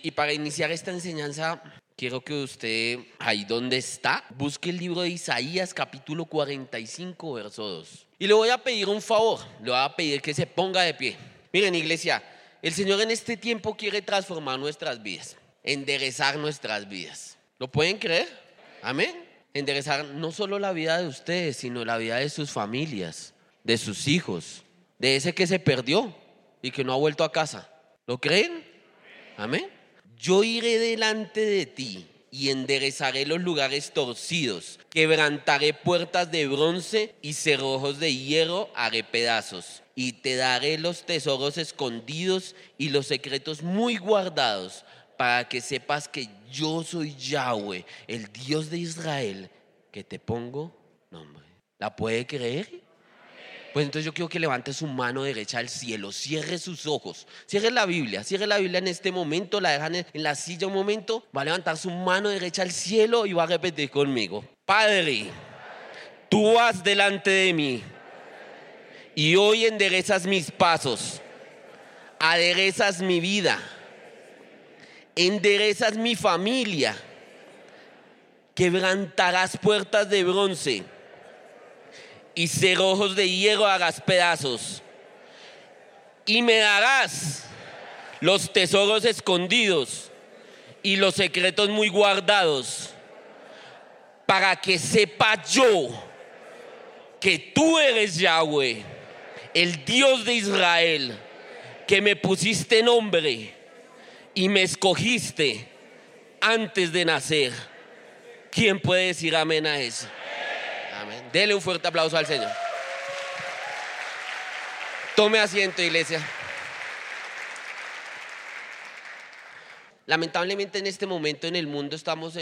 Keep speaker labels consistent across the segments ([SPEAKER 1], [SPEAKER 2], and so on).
[SPEAKER 1] Y para iniciar esta enseñanza, quiero que usted, ahí donde está, busque el libro de Isaías capítulo 45, verso 2. Y le voy a pedir un favor, le voy a pedir que se ponga de pie. Miren, iglesia, el Señor en este tiempo quiere transformar nuestras vidas, enderezar nuestras vidas. ¿Lo pueden creer? Amén. Enderezar no solo la vida de ustedes, sino la vida de sus familias, de sus hijos, de ese que se perdió y que no ha vuelto a casa. ¿Lo creen? Amén yo iré delante de ti y enderezaré los lugares torcidos, quebrantaré puertas de bronce y cerrojos de hierro haré pedazos, y te daré los tesoros escondidos y los secretos muy guardados, para que sepas que yo soy Yahweh, el Dios de Israel, que te pongo nombre. ¿La puede creer? Pues entonces yo quiero que levante su mano derecha al cielo, cierre sus ojos, cierre la Biblia, cierre la Biblia en este momento, la dejan en la silla un momento, va a levantar su mano derecha al cielo y va a repetir conmigo. Padre, tú vas delante de mí y hoy enderezas mis pasos, aderezas mi vida, enderezas mi familia, quebrantarás puertas de bronce y cerrojos de hierro hagas pedazos. Y me darás los tesoros escondidos y los secretos muy guardados, para que sepa yo que tú eres Yahweh, el Dios de Israel, que me pusiste nombre y me escogiste antes de nacer. ¿Quién puede decir amén a eso? Dele un fuerte aplauso al Señor. Tome asiento, iglesia. Lamentablemente en este momento en el mundo estamos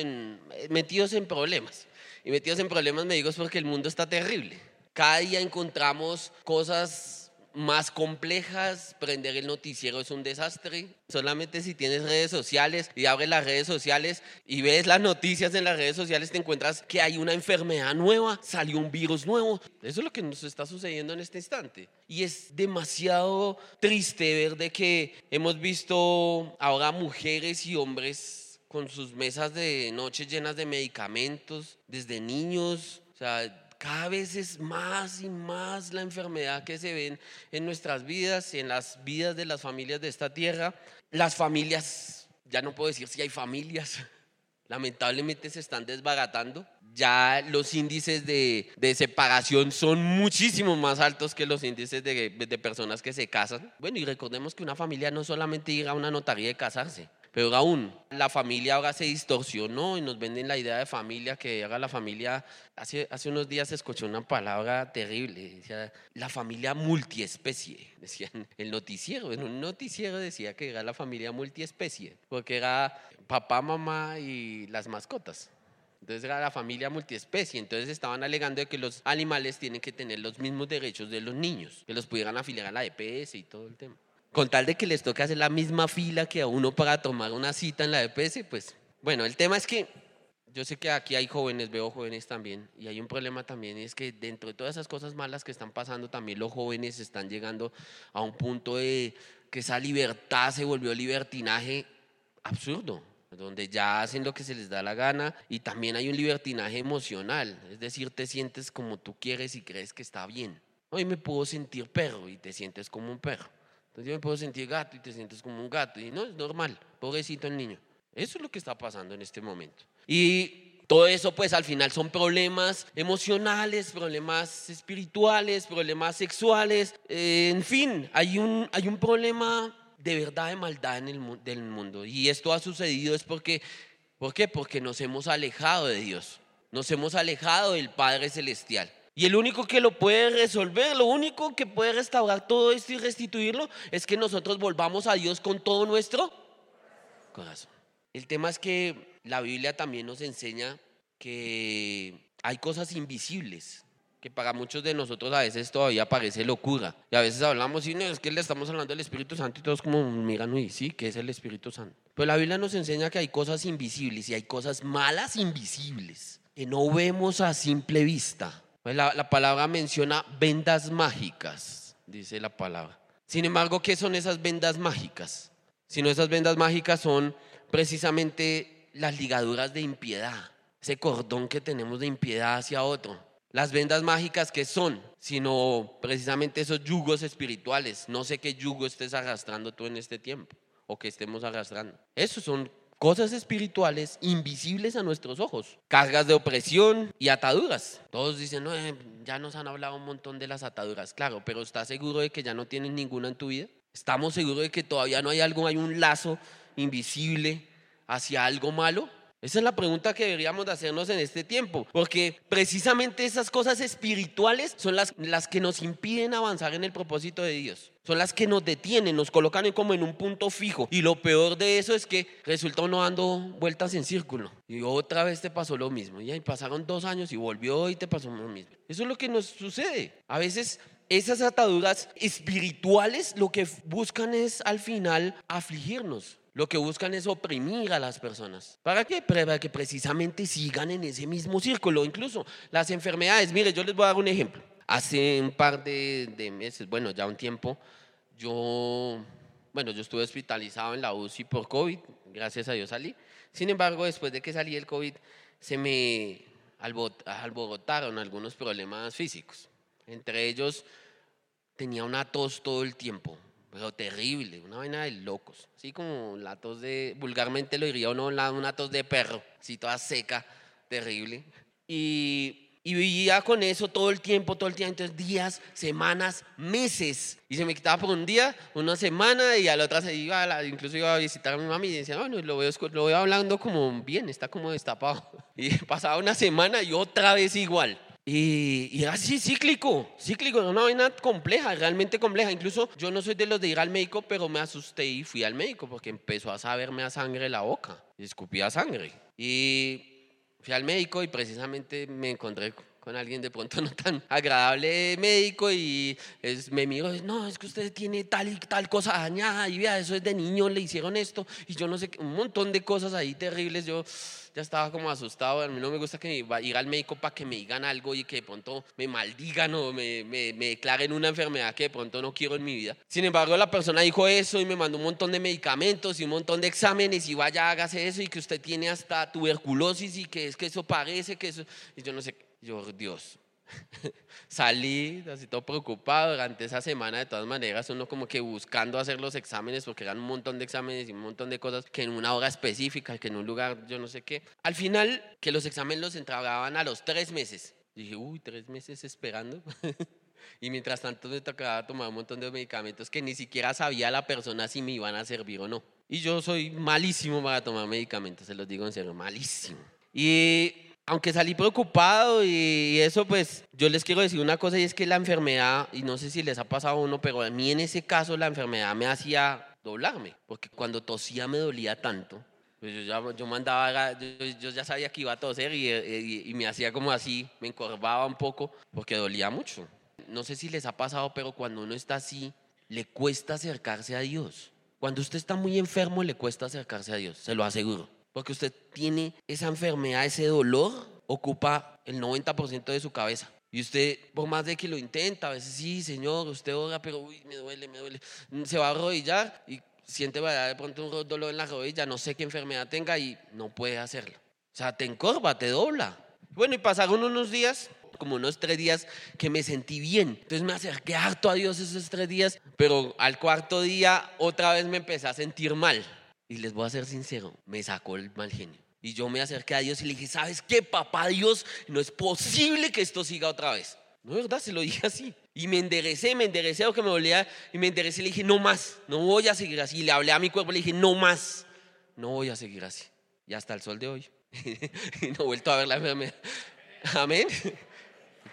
[SPEAKER 1] metidos en problemas. Y metidos en problemas me digo es porque el mundo está terrible. Cada día encontramos cosas más complejas, prender el noticiero es un desastre. Solamente si tienes redes sociales y abres las redes sociales y ves las noticias en las redes sociales, te encuentras que hay una enfermedad nueva, salió un virus nuevo. Eso es lo que nos está sucediendo en este instante. Y es demasiado triste ver de que hemos visto ahora mujeres y hombres con sus mesas de noche llenas de medicamentos, desde niños, o sea, cada vez es más y más la enfermedad que se ven en nuestras vidas y en las vidas de las familias de esta tierra. Las familias, ya no puedo decir si hay familias, lamentablemente se están desbaratando. Ya los índices de, separación son muchísimo más altos que los índices de, de personas que se casan. Bueno, y recordemos que una familia no solamente llega a una notaría de casarse, pero aún, la familia ahora se distorsionó y nos venden la idea de familia, que haga la familia, hace, hace unos días escuché una palabra terrible, decía, la familia multiespecie, decían el noticiero, en un noticiero decía que era la familia multiespecie, porque era papá, mamá y las mascotas. Entonces era la familia multiespecie. Entonces estaban alegando de que los animales tienen que tener los mismos derechos de los niños, que los pudieran afiliar a la EPS y todo el tema con tal de que les toque hacer la misma fila que a uno para tomar una cita en la EPS, pues bueno, el tema es que yo sé que aquí hay jóvenes, veo jóvenes también, y hay un problema también, es que dentro de todas esas cosas malas que están pasando, también los jóvenes están llegando a un punto de que esa libertad se volvió libertinaje absurdo, donde ya hacen lo que se les da la gana, y también hay un libertinaje emocional, es decir, te sientes como tú quieres y crees que está bien. Hoy me puedo sentir perro y te sientes como un perro. Entonces yo me puedo sentir gato y te sientes como un gato. Y no, es normal, pobrecito el niño. Eso es lo que está pasando en este momento. Y todo eso pues al final son problemas emocionales, problemas espirituales, problemas sexuales. Eh, en fin, hay un, hay un problema de verdad de maldad en el del mundo. Y esto ha sucedido es porque, ¿por qué? Porque nos hemos alejado de Dios. Nos hemos alejado del Padre Celestial. Y el único que lo puede resolver, lo único que puede restaurar todo esto y restituirlo es que nosotros volvamos a Dios con todo nuestro corazón. El tema es que la Biblia también nos enseña que hay cosas invisibles, que para muchos de nosotros a veces todavía parece locura. Y a veces hablamos y es que le estamos hablando del Espíritu Santo y todos como miran y sí, que es el Espíritu Santo. Pero la Biblia nos enseña que hay cosas invisibles y hay cosas malas invisibles que no vemos a simple vista pues la, palabra menciona vendas mágicas, dice la palabra. Sin embargo, ¿qué son esas vendas mágicas? Si no, esas vendas mágicas son precisamente las ligaduras de impiedad, ese cordón que tenemos de impiedad hacia otro. Las vendas mágicas que son, sino precisamente esos yugos espirituales. No sé qué yugo estés arrastrando tú en este tiempo o que estemos arrastrando. Esos son cosas espirituales invisibles a nuestros ojos, cargas de opresión y ataduras. Todos dicen, no, eh, ya nos han hablado un montón de las ataduras, claro, pero ¿estás seguro de que ya no tienes ninguna en tu vida? ¿Estamos seguros de que todavía no hay algo, hay un lazo invisible hacia algo malo? Esa es la pregunta que deberíamos de hacernos en este tiempo, porque precisamente esas cosas espirituales son las, las que nos impiden avanzar en el propósito de Dios. Son las que nos detienen, nos colocan como en un punto fijo. Y lo peor de eso es que resulta uno dando vueltas en círculo. Y otra vez te pasó lo mismo. Y ahí pasaron dos años y volvió y te pasó lo mismo. Eso es lo que nos sucede. A veces esas ataduras espirituales lo que buscan es al final afligirnos. Lo que buscan es oprimir a las personas. ¿Para qué? Para que precisamente sigan en ese mismo círculo. Incluso las enfermedades. Mire, yo les voy a dar un ejemplo. Hace un par de, de meses, bueno, ya un tiempo, yo, bueno, yo estuve hospitalizado en la UCI por COVID. Gracias a Dios salí. Sin embargo, después de que salí del COVID, se me alborotaron algunos problemas físicos. Entre ellos, tenía una tos todo el tiempo pero terrible, una vaina de locos. Así como la tos de, vulgarmente lo diría uno, una tos de perro, así toda seca, terrible. Y, y vivía con eso todo el tiempo, todo el tiempo, entonces días, semanas, meses. Y se me quitaba por un día, una semana, y a la otra se iba, incluso iba a visitar a mi mamá y decía, bueno, lo veo, lo veo hablando como bien, está como destapado. Y pasaba una semana y otra vez igual. Y, y, así, cíclico, cíclico, una vaina compleja, realmente compleja. Incluso yo no soy de los de ir al médico, pero me asusté y fui al médico porque empezó a saberme a sangre la boca, y escupía sangre. Y fui al médico y precisamente me encontré con alguien de pronto no tan agradable médico y es, me miró, no, es que usted tiene tal y tal cosa dañada y vea, eso es de niño, le hicieron esto y yo no sé, un montón de cosas ahí terribles. Yo ya estaba como asustado. A mí no me gusta que ir al médico para que me digan algo y que de pronto me maldigan o me, me, me, declaren una enfermedad que de pronto no quiero en mi vida. Sin embargo, la persona dijo eso y me mandó un montón de medicamentos y un montón de exámenes y vaya, hágase eso y que usted tiene hasta tuberculosis y que es que eso parece que eso. Y yo no sé, yo, Dios, Salí así todo preocupado durante esa semana, de todas maneras, uno como que buscando hacer los exámenes, porque eran un montón de exámenes y un montón de cosas que en una hora específica, que en un lugar yo no sé qué. Al final, que los exámenes los entregaban a los tres meses. dije, uy, tres meses esperando. y mientras tanto me tocaba tomar un montón de medicamentos que ni siquiera sabía la persona si me iban a servir o no. Y yo soy malísimo para tomar medicamentos, se los digo en serio, malísimo. Y aunque salí preocupado y eso, pues yo les quiero decir una cosa y es que la enfermedad, y no sé si les ha pasado a uno, pero a mí en ese caso la enfermedad me hacía doblarme, porque cuando tosía me dolía tanto. Pues yo, ya, yo mandaba, yo, ya sabía que iba a toser y, y me hacía como así, me encorvaba un poco porque dolía mucho. No sé si les ha pasado, pero cuando uno está así, le cuesta acercarse a Dios. Cuando usted está muy enfermo, le cuesta acercarse a Dios, se lo aseguro porque usted tiene esa enfermedad, ese dolor, ocupa el 90% de su cabeza. Y usted, por más de que lo intenta, a veces sí, Señor, usted ora, pero uy, me duele, me duele. Se va a arrodillar y siente de pronto un dolor en la rodilla, no sé qué enfermedad tenga y no puede hacerlo. O sea, te encorva, te dobla. Bueno, y pasaron unos días, como unos tres días, que me sentí bien. Entonces me acerqué harto a Dios esos tres días, pero al cuarto día otra vez me empecé a sentir mal. Y les voy a ser sincero, me sacó el mal genio. Y yo me acerqué a Dios y le dije, ¿sabes qué, papá Dios? No es posible que esto siga otra vez. No es verdad, se lo dije así. Y me enderecé, me enderecé a que me dolía y me enderecé y le dije, no más, no voy a seguir así. Y le hablé a mi cuerpo y le dije, no más, no voy a seguir así. Y hasta el sol de hoy. y no he vuelto a ver la enfermedad. Amén.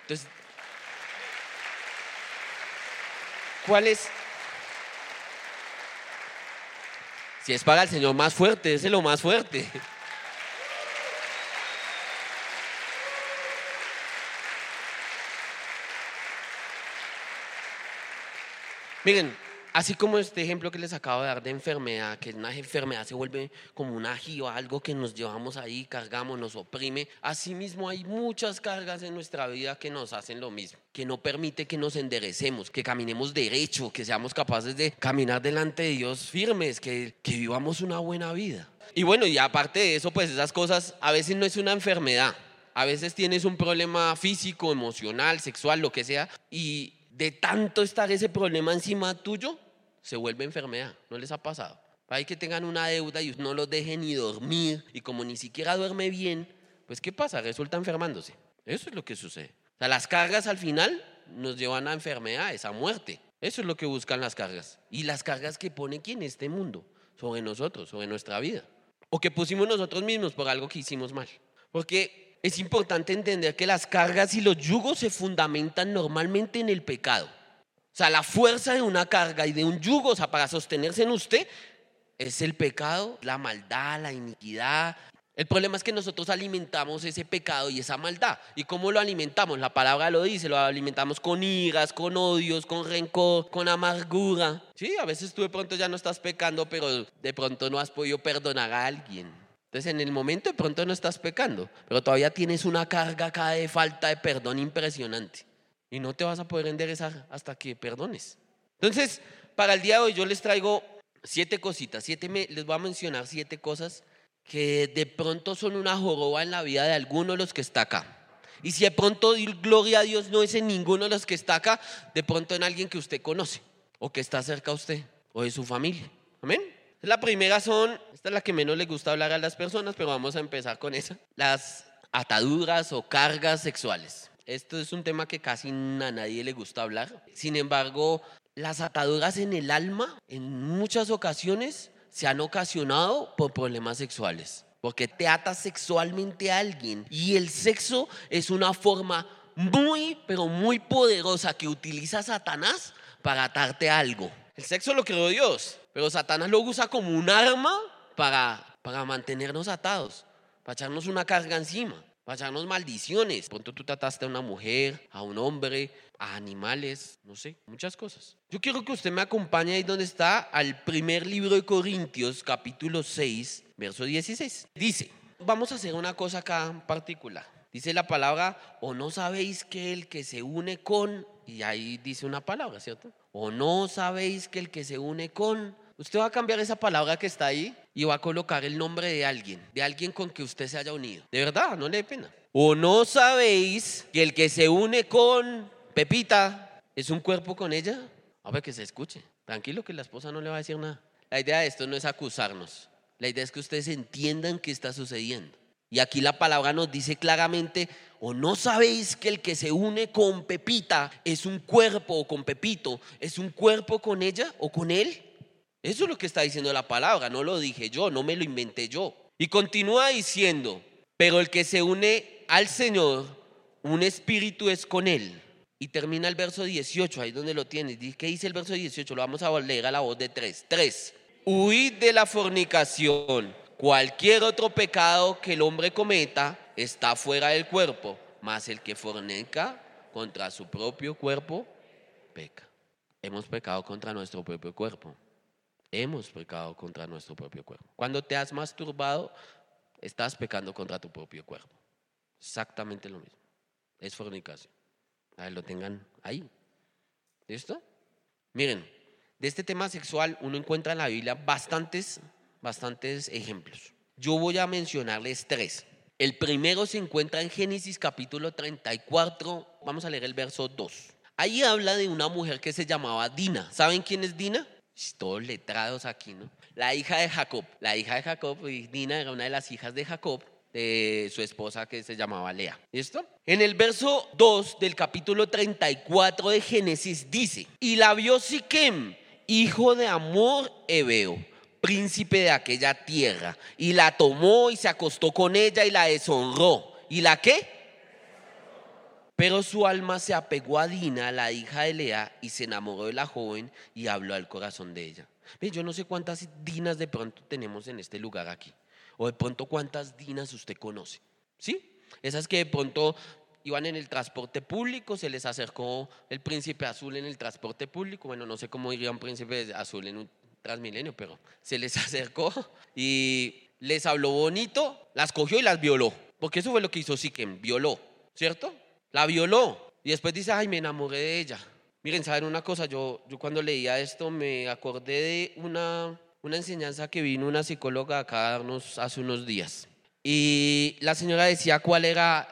[SPEAKER 1] Entonces, ¿cuál es, Si es para el Señor más fuerte, es lo más fuerte. Miren, Así como este ejemplo que les acabo de dar de enfermedad, que una enfermedad se vuelve como un ajío, algo que nos llevamos ahí, cargamos, nos oprime. Asimismo hay muchas cargas en nuestra vida que nos hacen lo mismo, que no permite que nos enderecemos, que caminemos derecho, que seamos capaces de caminar delante de Dios firmes, que, que vivamos una buena vida. Y bueno, y aparte de eso, pues esas cosas a veces no es una enfermedad. A veces tienes un problema físico, emocional, sexual, lo que sea, y de tanto estar ese problema encima tuyo, se vuelve enfermedad. ¿No les ha pasado? Hay que tengan una deuda y no los dejen ni dormir, y como ni siquiera duerme bien, pues ¿qué pasa? Resulta enfermándose. Eso es lo que sucede. O sea, las cargas al final nos llevan a enfermedades, a muerte. Eso es lo que buscan las cargas. Y las cargas que pone quién este mundo, sobre nosotros, sobre nuestra vida. O que pusimos nosotros mismos por algo que hicimos mal. Porque es importante entender que las cargas y los yugos se fundamentan normalmente en el pecado. O sea, la fuerza de una carga y de un yugo, o sea, para sostenerse en usted, es el pecado, la maldad, la iniquidad. El problema es que nosotros alimentamos ese pecado y esa maldad. ¿Y cómo lo alimentamos? La palabra lo dice, lo alimentamos con iras, con odios, con rencor, con amargura. Sí, a veces tú de pronto ya no estás pecando, pero de pronto no has podido perdonar a alguien. Entonces en el momento de pronto no estás pecando, pero todavía tienes una carga acá de falta de perdón impresionante. Y no te vas a poder enderezar hasta que perdones. Entonces, para el día de hoy yo les traigo siete cositas, siete les voy a mencionar siete cosas que de pronto son una joroba en la vida de alguno de los que está acá. Y si de pronto, gloria a Dios, no es en ninguno de los que está acá, de pronto en alguien que usted conoce o que está cerca a usted o de su familia. Amén. La primera son, esta es la que menos le gusta hablar a las personas, pero vamos a empezar con esa, las ataduras o cargas sexuales. Esto es un tema que casi a nadie le gusta hablar. Sin embargo, las ataduras en el alma en muchas ocasiones se han ocasionado por problemas sexuales. Porque te atas sexualmente a alguien y el sexo es una forma muy, pero muy poderosa que utiliza Satanás para atarte a algo. El sexo lo creó Dios, pero Satanás lo usa como un arma para, para mantenernos atados, para echarnos una carga encima, para echarnos maldiciones. Pronto tú trataste a una mujer, a un hombre, a animales, no sé, muchas cosas. Yo quiero que usted me acompañe ahí donde está al primer libro de Corintios, capítulo 6, verso 16. Dice, vamos a hacer una cosa acá en particular. Dice la palabra, o no sabéis que el que se une con, y ahí dice una palabra, ¿cierto? ¿O no sabéis que el que se une con... Usted va a cambiar esa palabra que está ahí y va a colocar el nombre de alguien, de alguien con que usted se haya unido. De verdad, no le dé pena. ¿O no sabéis que el que se une con Pepita es un cuerpo con ella? A ver que se escuche. Tranquilo que la esposa no le va a decir nada. La idea de esto no es acusarnos. La idea es que ustedes entiendan qué está sucediendo. Y aquí la palabra nos dice claramente, o no sabéis que el que se une con Pepita es un cuerpo o con Pepito, es un cuerpo con ella o con él. Eso es lo que está diciendo la palabra, no lo dije yo, no me lo inventé yo. Y continúa diciendo, pero el que se une al Señor, un espíritu es con él. Y termina el verso 18, ahí donde lo tienes. ¿Qué dice el verso 18? Lo vamos a leer a la voz de tres. Tres. Huid de la fornicación. Cualquier otro pecado que el hombre cometa está fuera del cuerpo, mas el que fornica contra su propio cuerpo peca. Hemos pecado contra nuestro propio cuerpo. Hemos pecado contra nuestro propio cuerpo. Cuando te has masturbado, estás pecando contra tu propio cuerpo. Exactamente lo mismo. Es fornicación. A ver, lo tengan ahí. ¿Listo? Miren, de este tema sexual uno encuentra en la Biblia bastantes bastantes ejemplos. Yo voy a mencionarles tres. El primero se encuentra en Génesis capítulo 34, vamos a leer el verso 2. Ahí habla de una mujer que se llamaba Dina. ¿Saben quién es Dina? Todos letrados aquí, ¿no? La hija de Jacob. La hija de Jacob, Dina era una de las hijas de Jacob, de su esposa que se llamaba Lea. ¿Listo? En el verso 2 del capítulo 34 de Génesis dice, y la vio Siquem, hijo de Amor Ebeo príncipe de aquella tierra, y la tomó y se acostó con ella y la deshonró. ¿Y la qué? Pero su alma se apegó a Dina, la hija de Lea, y se enamoró de la joven y habló al corazón de ella. Yo no sé cuántas Dinas de pronto tenemos en este lugar aquí, o de pronto cuántas Dinas usted conoce, ¿sí? Esas que de pronto iban en el transporte público, se les acercó el príncipe azul en el transporte público, bueno, no sé cómo iría un príncipe azul en un Transmilenio, pero se les acercó y les habló bonito, las cogió y las violó. Porque eso fue lo que hizo Siquem, violó, ¿cierto? La violó. Y después dice, ay, me enamoré de ella. Miren, ¿saben una cosa? Yo, yo cuando leía esto me acordé de una una enseñanza que vino una psicóloga acá a darnos hace unos días. Y la señora decía cuál era,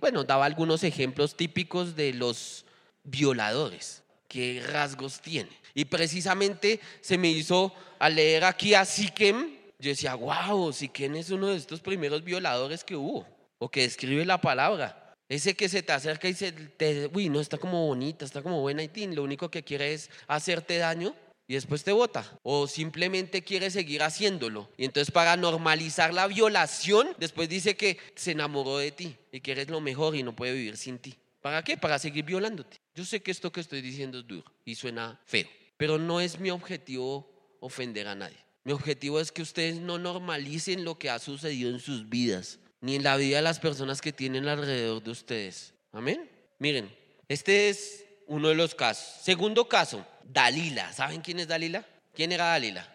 [SPEAKER 1] bueno, daba algunos ejemplos típicos de los violadores, qué rasgos tiene. Y precisamente se me hizo al leer aquí a Siquem, yo decía, wow, Siquem es uno de estos primeros violadores que hubo, o que describe la palabra. Ese que se te acerca y se te, uy, no, está como bonita, está como buena y lo único que quiere es hacerte daño y después te vota. O simplemente quiere seguir haciéndolo. Y entonces para normalizar la violación, después dice que se enamoró de ti y que eres lo mejor y no puede vivir sin ti. ¿Para qué? Para seguir violándote. Yo sé que esto que estoy diciendo es duro y suena feo, pero no es mi objetivo ofender a nadie. Mi objetivo es que ustedes no normalicen lo que ha sucedido en sus vidas, ni en la vida de las personas que tienen alrededor de ustedes. Amén. Miren, este es uno de los casos. Segundo caso, Dalila. ¿Saben quién es Dalila? ¿Quién era Dalila?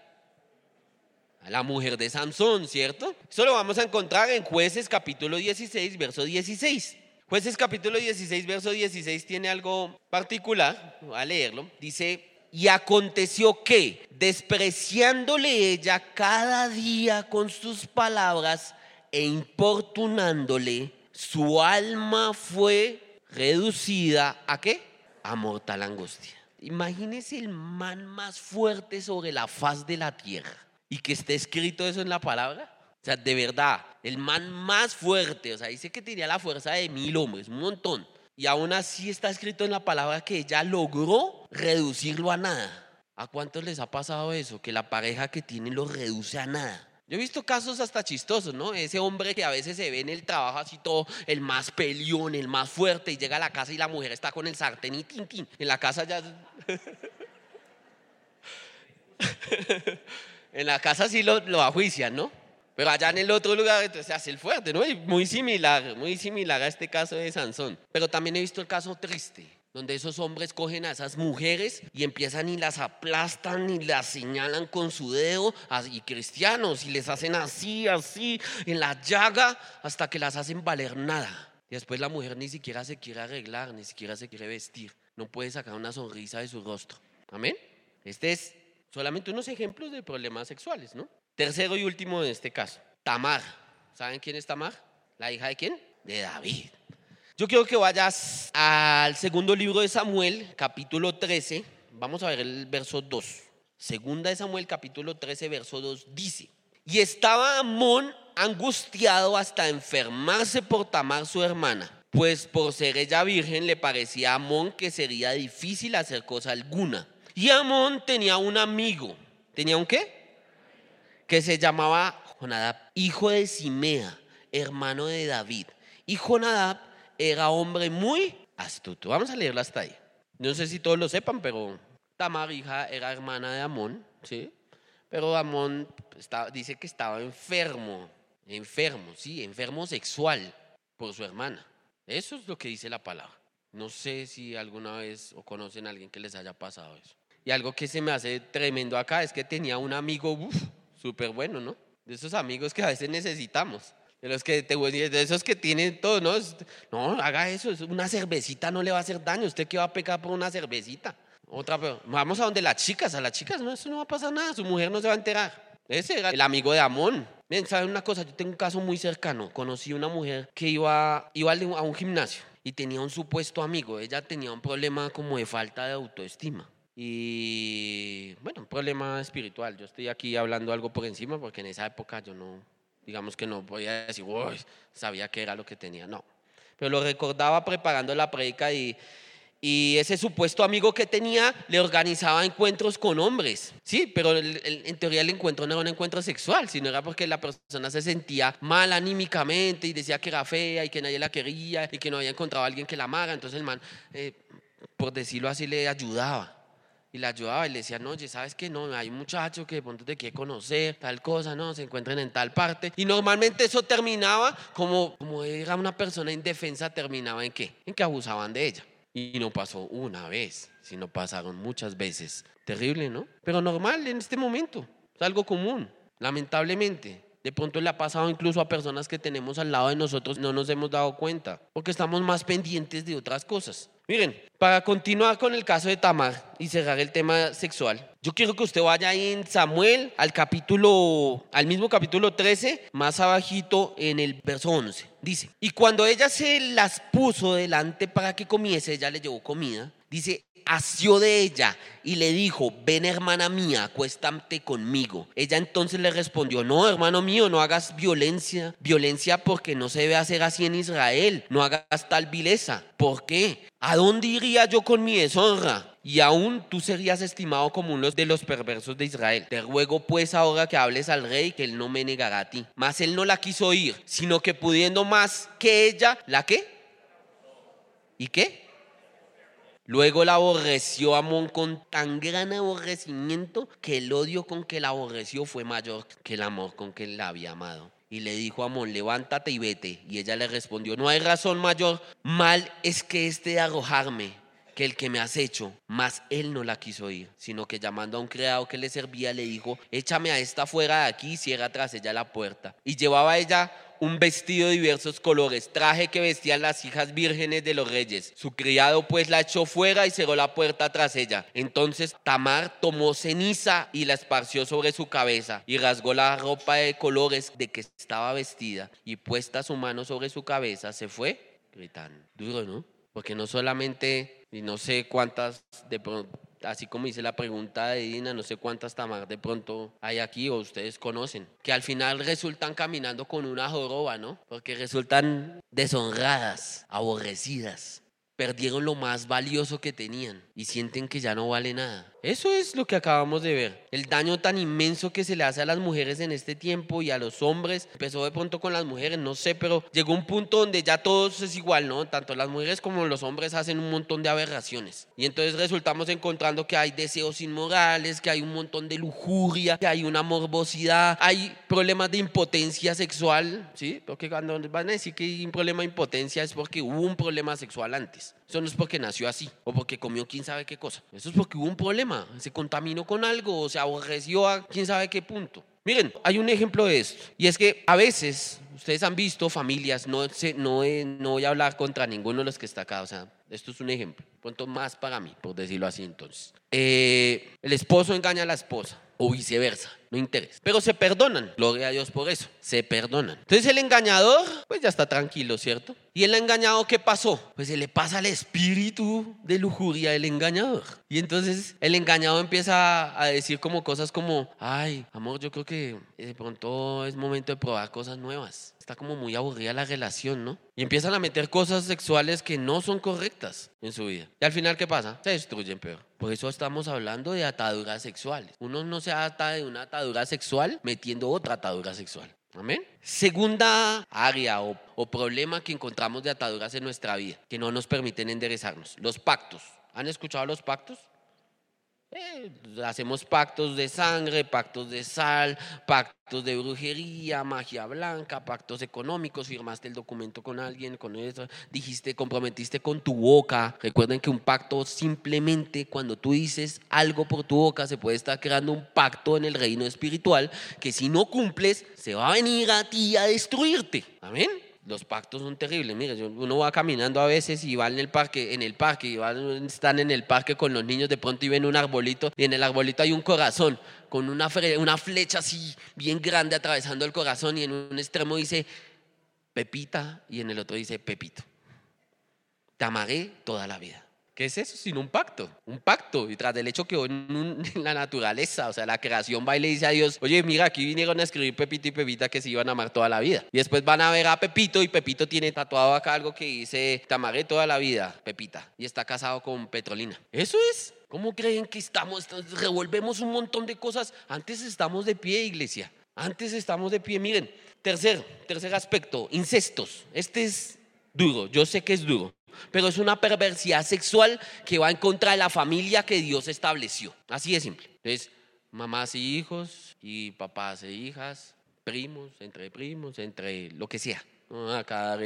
[SPEAKER 1] La mujer de Samson, ¿cierto? Eso lo vamos a encontrar en jueces capítulo 16, verso 16. Jueces capítulo 16, verso 16 tiene algo particular, a leerlo. Dice, y aconteció que, despreciándole ella cada día con sus palabras e importunándole, su alma fue reducida a qué? A mortal angustia. Imagínese el man más fuerte sobre la faz de la tierra y que esté escrito eso en la palabra. O sea, de verdad, el man más fuerte, o sea, dice que tenía la fuerza de mil hombres, un montón. Y aún así está escrito en la palabra que ella logró reducirlo a nada. ¿A cuántos les ha pasado eso? Que la pareja que tiene lo reduce a nada. Yo he visto casos hasta chistosos, ¿no? Ese hombre que a veces se ve en el trabajo así todo, el más pelión, el más fuerte, y llega a la casa y la mujer está con el sartén y tin, En la casa ya... en la casa sí lo, lo ajuician, ¿no? Pero allá en el otro lugar entonces se hace el fuerte, ¿no? Y muy similar, muy similar a este caso de Sansón. Pero también he visto el caso triste, donde esos hombres cogen a esas mujeres y empiezan y las aplastan y las señalan con su dedo, y cristianos, y les hacen así, así, en la llaga, hasta que las hacen valer nada. Y después la mujer ni siquiera se quiere arreglar, ni siquiera se quiere vestir, no puede sacar una sonrisa de su rostro. Amén. Este es solamente unos ejemplos de problemas sexuales, ¿no? Tercero y último en este caso, Tamar. ¿Saben quién es Tamar? ¿La hija de quién? De David. Yo quiero que vayas al segundo libro de Samuel, capítulo 13. Vamos a ver el verso 2. Segunda de Samuel, capítulo 13, verso 2, dice, y estaba Amón angustiado hasta enfermarse por Tamar su hermana, pues por ser ella virgen le parecía a Amón que sería difícil hacer cosa alguna. Y Amón tenía un amigo. ¿Tenía un qué? que se llamaba Jonadab, hijo de Simea, hermano de David. Y Jonadab era hombre muy astuto. Vamos a leerlo hasta ahí. No sé si todos lo sepan, pero Tamar, hija, era hermana de Amón, ¿sí? Pero Amón dice que estaba enfermo, enfermo, sí, enfermo sexual por su hermana. Eso es lo que dice la palabra. No sé si alguna vez o conocen alguien que les haya pasado eso. Y algo que se me hace tremendo acá es que tenía un amigo, uf, súper bueno, ¿no? De esos amigos que a veces necesitamos. De los que te, de esos que tienen todo, ¿no? No, haga eso, una cervecita no le va a hacer daño. ¿Usted qué va a pecar por una cervecita? Otra, vamos a donde las chicas, a las chicas, no, eso no va a pasar nada, su mujer no se va a enterar. Ese era el amigo de Amón. Ven, ¿saben una cosa? Yo tengo un caso muy cercano. Conocí una mujer que iba, iba a un gimnasio y tenía un supuesto amigo. Ella tenía un problema como de falta de autoestima. Y bueno, un problema espiritual. Yo estoy aquí hablando algo por encima porque en esa época yo no, digamos que no podía decir, uy, sabía que era lo que tenía. No. Pero lo recordaba preparando la predica y, y ese supuesto amigo que tenía le organizaba encuentros con hombres. Sí, pero en teoría el encuentro no era un encuentro sexual, sino era porque la persona se sentía mal anímicamente y decía que era fea y que nadie la quería y que no había encontrado a alguien que la amara. Entonces el man, eh, por decirlo así, le ayudaba y la ayudaba y le decía, no, oye, ¿sabes qué? No, hay un muchacho que de pronto te quiere conocer, tal cosa, no, se encuentran en tal parte. Y normalmente eso terminaba como, como era una persona indefensa, terminaba en qué? En que abusaban de ella. Y no pasó una vez, sino pasaron muchas veces. Terrible, ¿no? Pero normal en este momento, es algo común, lamentablemente. De pronto le ha pasado incluso a personas que tenemos al lado de nosotros, no nos hemos dado cuenta, porque estamos más pendientes de otras cosas. Miren, para continuar con el caso de Tamar y cerrar el tema sexual, yo quiero que usted vaya en Samuel al capítulo, al mismo capítulo 13, más abajito en el verso 11. Dice, y cuando ella se las puso delante para que comiese, ella le llevó comida. Dice, asió de ella y le dijo, ven hermana mía, acuéstate conmigo. Ella entonces le respondió, no, hermano mío, no hagas violencia, violencia porque no se debe hacer así en Israel, no hagas tal vileza. ¿Por qué? ¿A dónde iría yo con mi deshonra? y aún tú serías estimado como uno de los perversos de Israel. Te ruego pues ahora que hables al rey que él no me negará a ti. Mas él no la quiso oír, sino que pudiendo más que ella, ¿la qué? ¿Y qué? Luego la aborreció Amón con tan gran aborrecimiento que el odio con que la aborreció fue mayor que el amor con que la había amado. Y le dijo a Amón, levántate y vete. Y ella le respondió, no hay razón mayor, mal es que este de arrojarme que el que me has hecho. Mas él no la quiso ir, sino que llamando a un criado que le servía, le dijo, échame a esta fuera de aquí y cierra tras ella la puerta. Y llevaba ella un vestido de diversos colores, traje que vestían las hijas vírgenes de los reyes. Su criado pues la echó fuera y cerró la puerta tras ella. Entonces Tamar tomó ceniza y la esparció sobre su cabeza y rasgó la ropa de colores de que estaba vestida y puesta su mano sobre su cabeza se fue gritando. Duro, ¿no? Porque no solamente, y no sé cuántas de pronto así como dice la pregunta de Dina, no sé cuántas tamar de pronto hay aquí o ustedes conocen, que al final resultan caminando con una joroba, ¿no? Porque resultan deshonradas, aborrecidas, perdieron lo más valioso que tenían y sienten que ya no vale nada. Eso es lo que acabamos de ver. El daño tan inmenso que se le hace a las mujeres en este tiempo y a los hombres. Empezó de pronto con las mujeres, no sé, pero llegó un punto donde ya todos es igual, ¿no? Tanto las mujeres como los hombres hacen un montón de aberraciones. Y entonces resultamos encontrando que hay deseos inmorales, que hay un montón de lujuria, que hay una morbosidad, hay problemas de impotencia sexual, ¿sí? Porque cuando van a decir que hay un problema de impotencia es porque hubo un problema sexual antes. Eso no es porque nació así o porque comió quién sabe qué cosa. Eso es porque hubo un problema. Se contaminó con algo o se aborreció a quién sabe qué punto. Miren, hay un ejemplo de esto. Y es que a veces ustedes han visto familias, no, no, no voy a hablar contra ninguno de los que está acá. O sea, esto es un ejemplo. Pronto más para mí, por decirlo así entonces. Eh, el esposo engaña a la esposa o viceversa, no interesa. Pero se perdonan, gloria a Dios por eso, se perdonan. Entonces el engañador, pues ya está tranquilo, ¿cierto? ¿Y el engañado qué pasó? Pues se le pasa el espíritu de lujuria del engañador. Y entonces el engañado empieza a decir como cosas como, ay, amor, yo creo que de pronto es momento de probar cosas nuevas está como muy aburrida la relación, ¿no? Y empiezan a meter cosas sexuales que no son correctas en su vida. Y al final, ¿qué pasa? Se destruyen peor. Por eso estamos hablando de ataduras sexuales. Uno no se ata de una atadura sexual metiendo otra atadura sexual. Amén. Segunda área o, o problema que encontramos de ataduras en nuestra vida, que no nos permiten enderezarnos. Los pactos. ¿Han escuchado los pactos? Eh, hacemos pactos de sangre, pactos de sal, pactos de brujería, magia blanca, pactos económicos, firmaste el documento con alguien, con eso, dijiste, comprometiste con tu boca. Recuerden que un pacto simplemente cuando tú dices algo por tu boca se puede estar creando un pacto en el reino espiritual que si no cumples se va a venir a ti a destruirte. Amén. Los pactos son terribles. Mira, uno va caminando a veces y va en el parque, en el parque, y están en el parque con los niños de pronto y ven un arbolito y en el arbolito hay un corazón con una, una flecha así bien grande atravesando el corazón y en un extremo dice Pepita y en el otro dice Pepito. Te amaré toda la vida. ¿Qué es eso? Sino un pacto. Un pacto. Y tras del hecho que en, la naturaleza, o sea, la creación va y le dice a Dios, oye, mira, aquí vinieron a escribir Pepito y Pepita que se iban a amar toda la vida. Y después van a ver a Pepito y Pepito tiene tatuado acá algo que dice, te amaré toda la vida, Pepita. Y está casado con Petrolina. Eso es. ¿Cómo creen que estamos? Revolvemos un montón de cosas. Antes estamos de pie, iglesia. Antes estamos de pie. Miren, tercer, tercer aspecto, incestos. Este es duro. Yo sé que es duro pero es una perversidad sexual que va en contra de la familia que Dios estableció. Así de simple. Entonces, mamás y hijos, y papás e hijas, primos, entre primos, entre lo que sea. Acá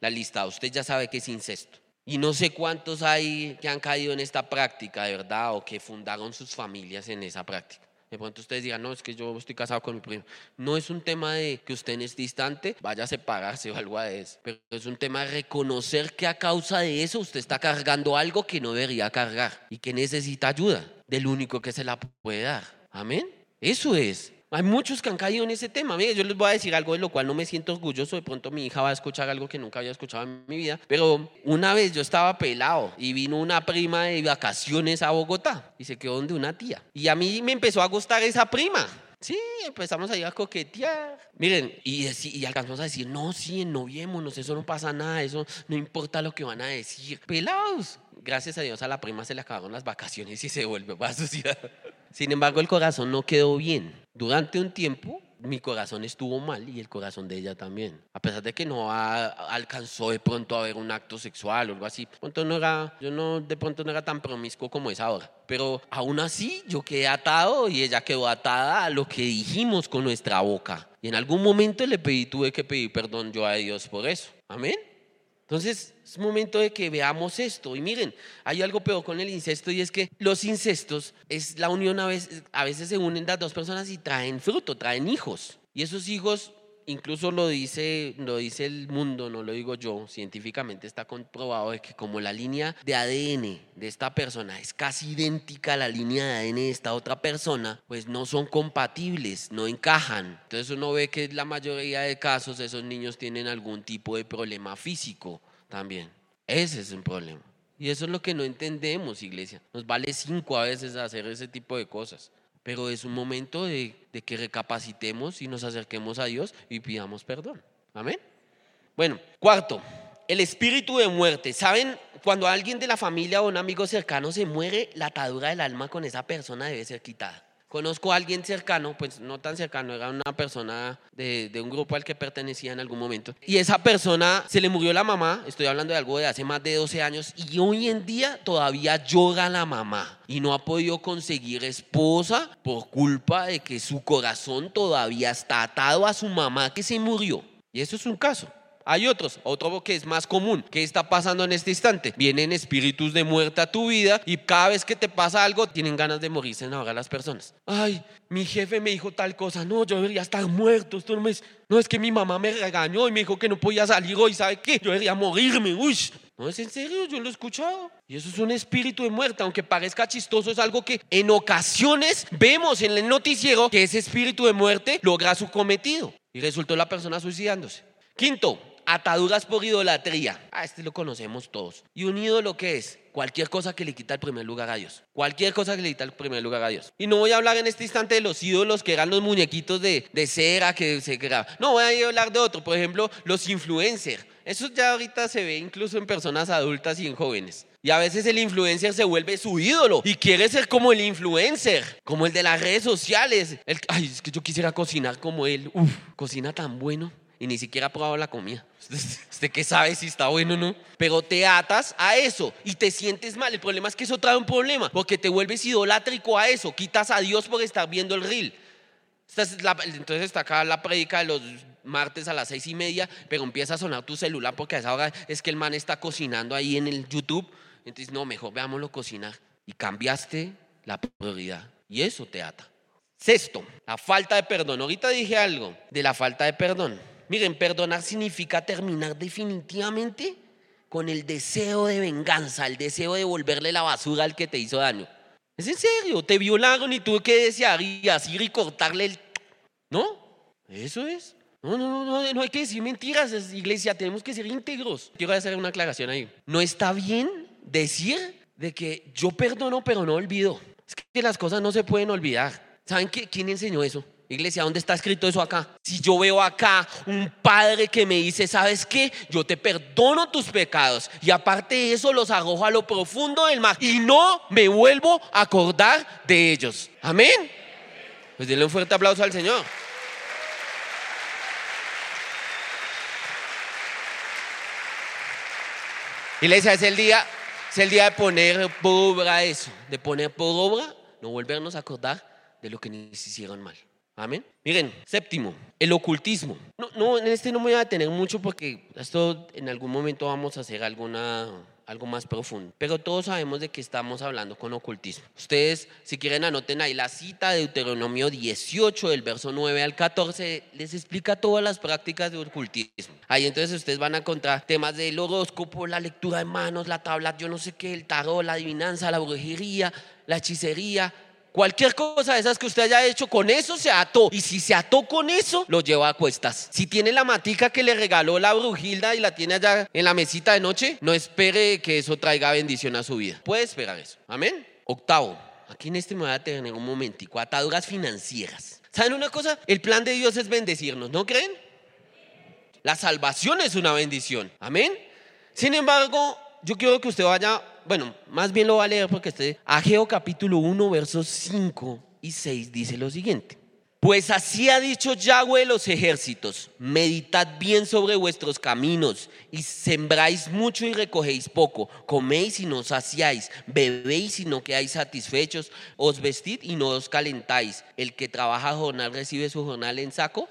[SPEAKER 1] la lista. Usted ya sabe que es incesto. Y no sé cuántos hay que han caído en esta práctica, de verdad, o que fundaron sus familias en esa práctica. De pronto ustedes digan, no, es que yo estoy casado con mi primo. No es un tema de que usted es distante vaya a separarse o algo de eso. Pero es un tema de reconocer que a causa de eso usted está cargando algo que no debería cargar y que necesita ayuda del único que se la puede dar. Amén. Eso es. Hay muchos que han caído en ese tema. Mire, yo les voy a decir algo de lo cual no me siento orgulloso. De pronto mi hija va a escuchar algo que nunca había escuchado en mi vida. Pero una vez yo estaba pelado y vino una prima de vacaciones a Bogotá y se quedó donde una tía. Y a mí me empezó a gustar esa prima. Sí, empezamos a ir a coquetear. Miren, y, y, alcanzamos a decir, no, sí, ennoviémonos, eso no pasa nada, eso no importa lo que van a decir. Pelados. Gracias a Dios a la prima se le acabaron las vacaciones y se vuelve para su ciudad. Sin embargo, el corazón no quedó bien. Durante un tiempo, mi corazón estuvo mal y el corazón de ella también. A pesar de que no alcanzó de pronto a ver un acto sexual o algo así. De pronto no era, yo no, de pronto no era tan promiscuo como es ahora. Pero aún así yo quedé atado y ella quedó atada a lo que dijimos con nuestra boca. Y en algún momento le pedí, tuve que pedir perdón yo a Dios por eso. Amén. Entonces es momento de que veamos esto. Y miren, hay algo peor con el incesto y es que los incestos es la unión a veces, a veces se unen las dos personas y traen fruto, traen hijos. Y esos hijos incluso lo dice, lo dice el mundo, no lo digo yo, científicamente está comprobado de que como la línea de ADN de esta persona es casi idéntica a la línea de ADN de esta otra persona, pues no son compatibles, no encajan. Entonces uno ve que la mayoría de casos esos niños tienen algún tipo de problema físico también. Ese es un problema. Y eso es lo que no entendemos, iglesia. Nos vale cinco a veces hacer ese tipo de cosas pero es un momento de, que recapacitemos y nos acerquemos a Dios y pidamos perdón. Amén. Bueno, cuarto, el espíritu de muerte. ¿Saben? Cuando alguien de la familia o un amigo cercano se muere, la atadura del alma con esa persona debe ser quitada. Conozco a alguien cercano, pues no tan cercano, era una persona de, un grupo al que pertenecía en algún momento. Y esa persona se le murió la mamá, estoy hablando de algo de hace más de 12 años, y hoy en día todavía llora la mamá y no ha podido conseguir esposa por culpa de que su corazón todavía está atado a su mamá que se murió. Y eso es un caso. Hay otros, otro que es más común. ¿Qué está pasando en este instante? Vienen espíritus de muerte a tu vida y cada vez que te pasa algo tienen ganas de morirse ahora las personas. Ay, mi jefe me dijo tal cosa. No, yo debería estar muerto. Esto no, me no es que mi mamá me regañó y me dijo que no podía salir hoy. ¿Sabe qué? Yo debería morirme. Uy, no es en serio, yo lo he escuchado. Y eso es un espíritu de muerte, aunque parezca chistoso, es algo que en ocasiones vemos en el noticiero que ese espíritu de muerte logra su cometido y resultó la persona suicidándose. Quinto, ataduras por idolatría. Ah, este lo conocemos todos. ¿Y un ídolo qué es? Cualquier cosa que le quita el primer lugar a Dios. Cualquier cosa que le quita el primer lugar a Dios. Y no voy a hablar en este instante de los ídolos que eran los muñequitos de, cera que se creaban. No, voy a hablar de otro. Por ejemplo, los influencers. Eso ya ahorita se ve incluso en personas adultas y en jóvenes. Y a veces el influencer se vuelve su ídolo y quiere ser como el influencer, como el de las redes sociales. ay, es que yo quisiera cocinar como él. Uf, cocina tan bueno y ni siquiera ha probado la comida. ¿Usted qué sabe si está bueno o no? Pero te atas a eso y te sientes mal. El problema es que eso trae un problema, porque te vuelves idolátrico a eso. Quitas a Dios por estar viendo el reel. Entonces está acá la predica de los martes a las seis y media, pero empieza a sonar tu celular porque a esa hora es que el man está cocinando ahí en el YouTube. Entonces, no, mejor veámoslo cocinar. Y cambiaste la prioridad. Y eso te ata. Sexto, la falta de perdón. Ahorita dije algo de la falta de perdón. Miren, perdonar significa terminar definitivamente con el deseo de venganza, el deseo de devolverle la basura al que te hizo daño. ¿Es en serio? Te violaron y tú que desearías ir y cortarle el... ¿No? Eso es. No, no, no, no, hay que decir mentiras, iglesia, tenemos que ser íntegros. Quiero hacer una aclaración ahí. No está bien decir de que yo perdono pero no olvido. Es que las cosas no se pueden olvidar. ¿Saben qué? quién enseñó eso? Iglesia, ¿dónde está escrito eso acá? Si yo veo acá un padre que me dice, ¿sabes qué? Yo te perdono tus pecados y aparte de eso los arrojo a lo profundo del mar y no me vuelvo a acordar de ellos. Amén. Pues denle un fuerte aplauso al Señor. Iglesia, es el día, es el día de poner por obra eso, de poner por obra, no volvernos a acordar de lo que nos hicieron mal. Amén. Miren, séptimo, el ocultismo. No, no, en este no me voy a detener mucho porque esto en algún momento vamos a hacer alguna, algo más profundo. Pero todos sabemos de qué estamos hablando con ocultismo. Ustedes, si quieren, anoten ahí la cita de Deuteronomio 18, del verso 9 al 14, les explica todas las prácticas de ocultismo. Ahí entonces ustedes van a encontrar temas del horóscopo, la lectura de manos, la tabla, yo no sé qué, el tarot, la adivinanza, la brujería, la hechicería, Cualquier cosa de esas que usted haya hecho, con eso se ató. Y si se ató con eso, lo lleva a cuestas. Si tiene la matica que le regaló la brujilda y la tiene allá en la mesita de noche, no espere que eso traiga bendición a su vida. Puede esperar eso. Amén. Octavo, aquí en este me voy a tener un momentico, ataduras financieras. ¿Saben una cosa? El plan de Dios es bendecirnos, ¿no creen? La salvación es una bendición. Amén. Sin embargo, yo quiero que usted vaya bueno, más bien lo va a leer porque este Ageo capítulo 1, versos 5 y 6 dice lo siguiente. Pues así ha dicho Yahweh de los ejércitos, meditad bien sobre vuestros caminos y sembráis mucho y recogéis poco, coméis y no saciáis, bebéis y no quedáis satisfechos, os vestid y no os calentáis. El que trabaja jornal recibe su jornal en saco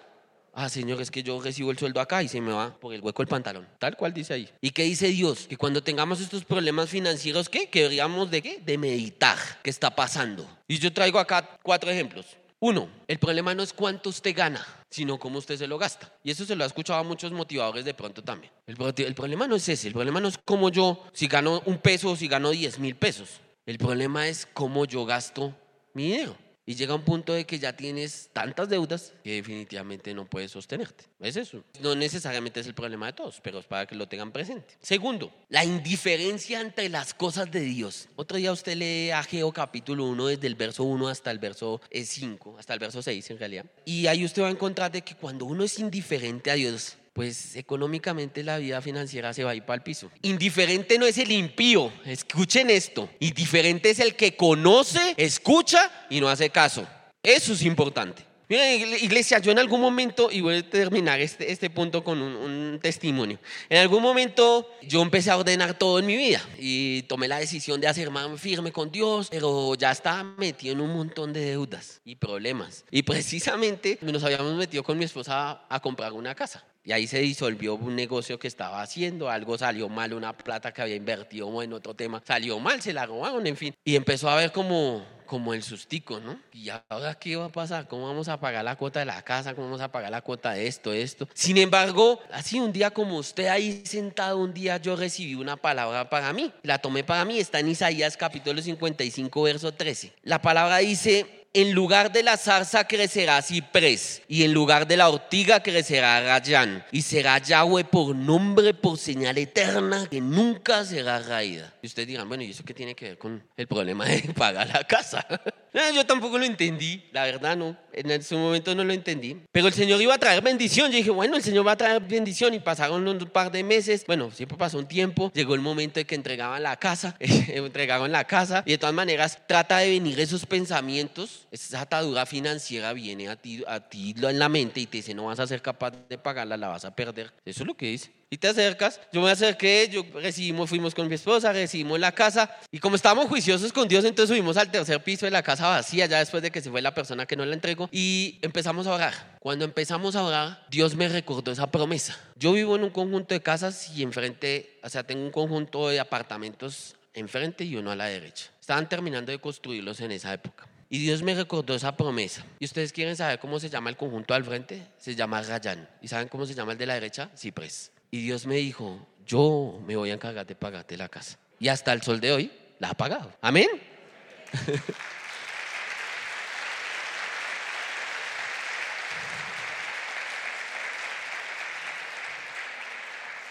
[SPEAKER 1] Ah, Señor, es que yo recibo el sueldo acá y se me va por el hueco el pantalón. Tal cual dice ahí. ¿Y qué dice Dios? Que cuando tengamos estos problemas financieros, ¿qué? Que deberíamos de qué? De meditar qué está pasando. Y yo traigo acá cuatro ejemplos. Uno, el problema no es cuánto usted gana, sino cómo usted se lo gasta. Y eso se lo ha escuchado a muchos motivadores de pronto también. El, el problema no es ese, el problema no es cómo yo, si gano un peso o si gano diez mil pesos. El problema es cómo yo gasto mi dinero. Y llega un punto de que ya tienes tantas deudas que definitivamente no puedes sostenerte. Es eso. No necesariamente es el problema de todos, pero es para que lo tengan presente. Segundo, la indiferencia entre las cosas de Dios. Otro día usted lee Ageo capítulo 1 desde el verso 1 hasta el verso 5, hasta el verso 6 en realidad. Y ahí usted va a encontrar de que cuando uno es indiferente a Dios, pues económicamente la vida financiera se va a ir para el piso. Indiferente no es el impío, escuchen esto. Indiferente es el que conoce, escucha y no hace caso. Eso es importante. Miren, iglesia, yo en algún momento, y voy a terminar este, este punto con un, un, testimonio, en algún momento yo empecé a ordenar todo en mi vida y tomé la decisión de hacer más firme con Dios, pero ya estaba metido en un montón de deudas y problemas. Y precisamente nos habíamos metido con mi esposa a comprar una casa. Y ahí se disolvió un negocio que estaba haciendo, algo salió mal, una plata que había invertido en otro tema salió mal, se la robaron, en fin. Y empezó a ver como, como el sustico, ¿no? ¿Y ahora qué va a pasar? ¿Cómo vamos a pagar la cuota de la casa? ¿Cómo vamos a pagar la cuota de esto, esto? Sin embargo, así un día como usted ahí sentado, un día yo recibí una palabra para mí. La tomé para mí, está en Isaías capítulo 55, verso 13. La palabra dice, en lugar de la zarza crecerá ciprés, y en lugar de la ortiga crecerá rayán, y será Yahweh por nombre, por señal eterna, que nunca será raída. Y ustedes dirán, bueno, ¿y eso qué tiene que ver con el problema de pagar la casa? Yo tampoco lo entendí, la verdad no, en ese momento no lo entendí. Pero el Señor iba a traer bendición, yo dije, bueno, el Señor va a traer bendición, y pasaron un par de meses, bueno, siempre pasó un tiempo, llegó el momento de que entregaban la casa, entregaron la casa, y de todas maneras trata de venir esos pensamientos. Esa atadura financiera viene a ti, a ti en la mente y te dice, no vas a ser capaz de pagarla, la vas a perder. Eso es lo que dice. Y te acercas, yo me acerqué, yo recibimos, fuimos con mi esposa, recibimos la casa y como estábamos juiciosos con Dios, entonces subimos al tercer piso de la casa vacía, ya después de que se fue la persona que no la entregó y empezamos a orar. Cuando empezamos a orar, Dios me recordó esa promesa. Yo vivo en un conjunto de casas y enfrente, o sea, tengo un conjunto de apartamentos enfrente y uno a la derecha. Estaban terminando de construirlos en esa época. Y Dios me recordó esa promesa. ¿Y ustedes quieren saber cómo se llama el conjunto al frente? Se llama Rayán. ¿Y saben cómo se llama el de la derecha? Cipres. Y Dios me dijo, yo me voy a encargar de pagarte la casa. Y hasta el sol de hoy la ha pagado. Amén.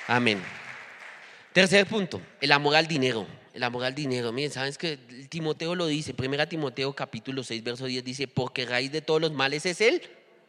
[SPEAKER 1] Amén. Tercer punto, el amor al dinero el amor al dinero. Miren, ¿saben que Timoteo lo dice? Primera Timoteo capítulo 6, verso 10 dice, porque raíz de todos los males es el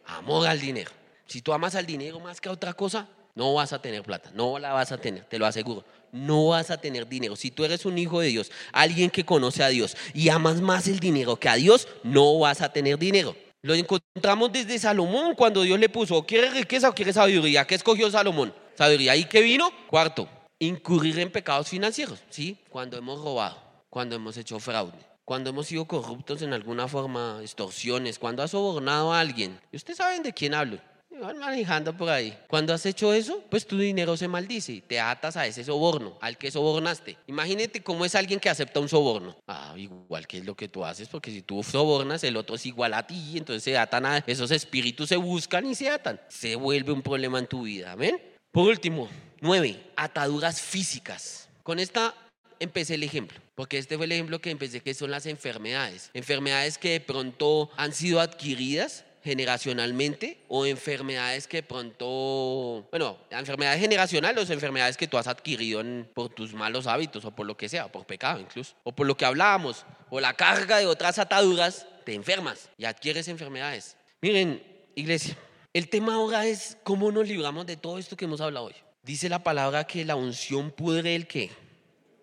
[SPEAKER 1] amor al dinero. Si tú amas al dinero más que a otra cosa, no vas a tener plata, no la vas a tener, te lo aseguro. No vas a tener dinero. Si tú eres un hijo de Dios, alguien que conoce a Dios y amas más el dinero que a Dios, no vas a tener dinero. Lo encontramos desde Salomón cuando Dios le puso, ¿quiere riqueza o quiere sabiduría? ¿Qué escogió Salomón? Sabiduría. ¿Y qué vino? Cuarto, incurrir en pecados financieros, ¿sí? Cuando hemos robado, cuando hemos hecho fraude, cuando hemos sido corruptos en alguna forma, extorsiones, cuando ha sobornado a alguien. Y ustedes saben de quién hablo. Van manejando por ahí. Cuando has hecho eso, pues tu dinero se maldice. Te atas a ese soborno, al que sobornaste. Imagínate cómo es alguien que acepta un soborno. Ah, igual que es lo que tú haces, porque si tú sobornas, el otro es igual a ti, entonces se atan a esos espíritus, se buscan y se atan. Se vuelve un problema en tu vida. Amén. Por último, nueve, ataduras físicas. Con esta empecé el ejemplo, porque este fue el ejemplo que empecé, que son las enfermedades. Enfermedades que de pronto han sido adquiridas generacionalmente o enfermedades que pronto, bueno, enfermedades generacionales o enfermedades que tú has adquirido por tus malos hábitos o por lo que sea, por pecado incluso, o por lo que hablábamos, o la carga de otras ataduras, te enfermas y adquieres enfermedades. Miren, iglesia, el tema ahora es cómo nos libramos de todo esto que hemos hablado hoy. Dice la palabra que la unción pudre el qué?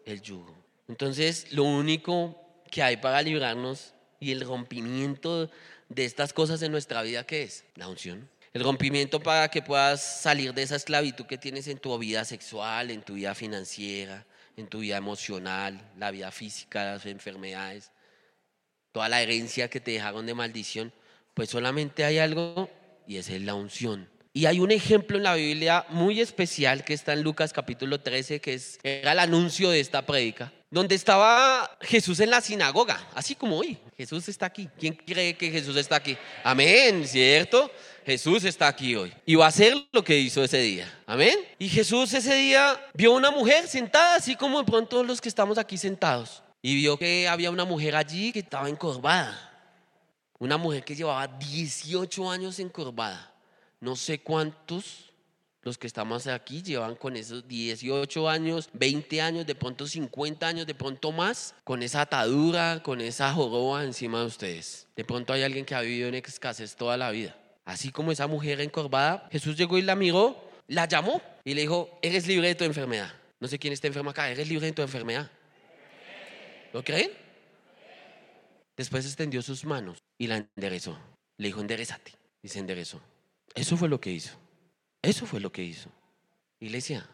[SPEAKER 1] El yugo. Entonces, lo único que hay para librarnos y el rompimiento de estas cosas en nuestra vida, ¿qué es? La unción. El rompimiento para que puedas salir de esa esclavitud que tienes en tu vida sexual, en tu vida financiera, en tu vida emocional, la vida física, las enfermedades, toda la herencia que te dejaron de maldición, pues solamente hay algo y es la unción. Y hay un ejemplo en la Biblia muy especial que está en Lucas capítulo 13, que es, era el anuncio de esta prédica, donde estaba Jesús en la sinagoga, así como hoy. Jesús está aquí. ¿Quién cree que Jesús está aquí? Amén, ¿cierto? Jesús está aquí hoy y va a hacer lo que hizo ese día. Amén. Y Jesús ese día vio una mujer sentada, así como de pronto los que estamos aquí sentados. Y vio que había una mujer allí que estaba encorvada. Una mujer que llevaba 18 años encorvada. No sé cuántos los que estamos aquí llevan con esos 18 años, 20 años, de pronto 50 años, de pronto más, con esa atadura, con esa joroba encima de ustedes. De pronto hay alguien que ha vivido en escasez toda la vida. Así como esa mujer encorvada, Jesús llegó y la miró, la llamó y le dijo, eres libre de tu enfermedad. No sé quién está enfermo acá, eres libre de tu enfermedad. ¿Lo creen? Después extendió sus manos y la enderezó. Le dijo, enderezate. Y se enderezó. Eso fue lo que hizo. Eso fue lo que hizo. Iglesia,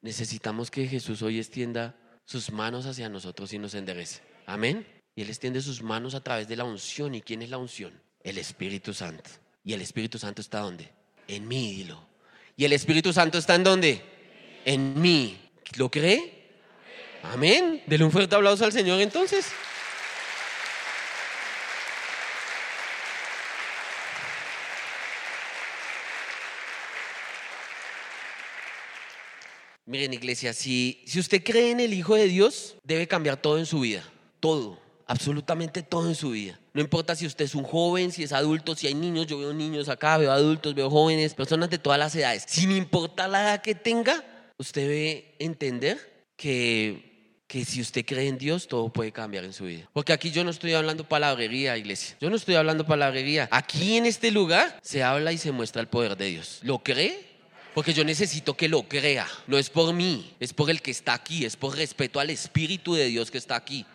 [SPEAKER 1] necesitamos que Jesús hoy extienda sus manos hacia nosotros y nos enderece. Amén. Y Él extiende sus manos a través de la unción. ¿Y quién es la unción? El Espíritu Santo. ¿Y el Espíritu Santo está dónde? En mí, dilo. ¿Y el Espíritu Santo está en dónde? En mí. ¿Lo cree? Amén. Dele un fuerte aplauso al Señor entonces. Miren, iglesia, si, si usted cree en el Hijo de Dios, debe cambiar todo en su vida. Todo, absolutamente todo en su vida. No importa si usted es un joven, si es adulto, si hay niños, yo veo niños acá, veo adultos, veo jóvenes, personas de todas las edades. Sin importar la edad que tenga, usted debe entender que, que si usted cree en Dios, todo puede cambiar en su vida. Porque aquí yo no estoy hablando palabrería, iglesia. Yo no estoy hablando palabrería. Aquí en este lugar se habla y se muestra el poder de Dios. ¿Lo cree? Porque yo necesito que lo crea. No es por mí, es por el que está aquí, es por respeto al Espíritu de Dios que está aquí.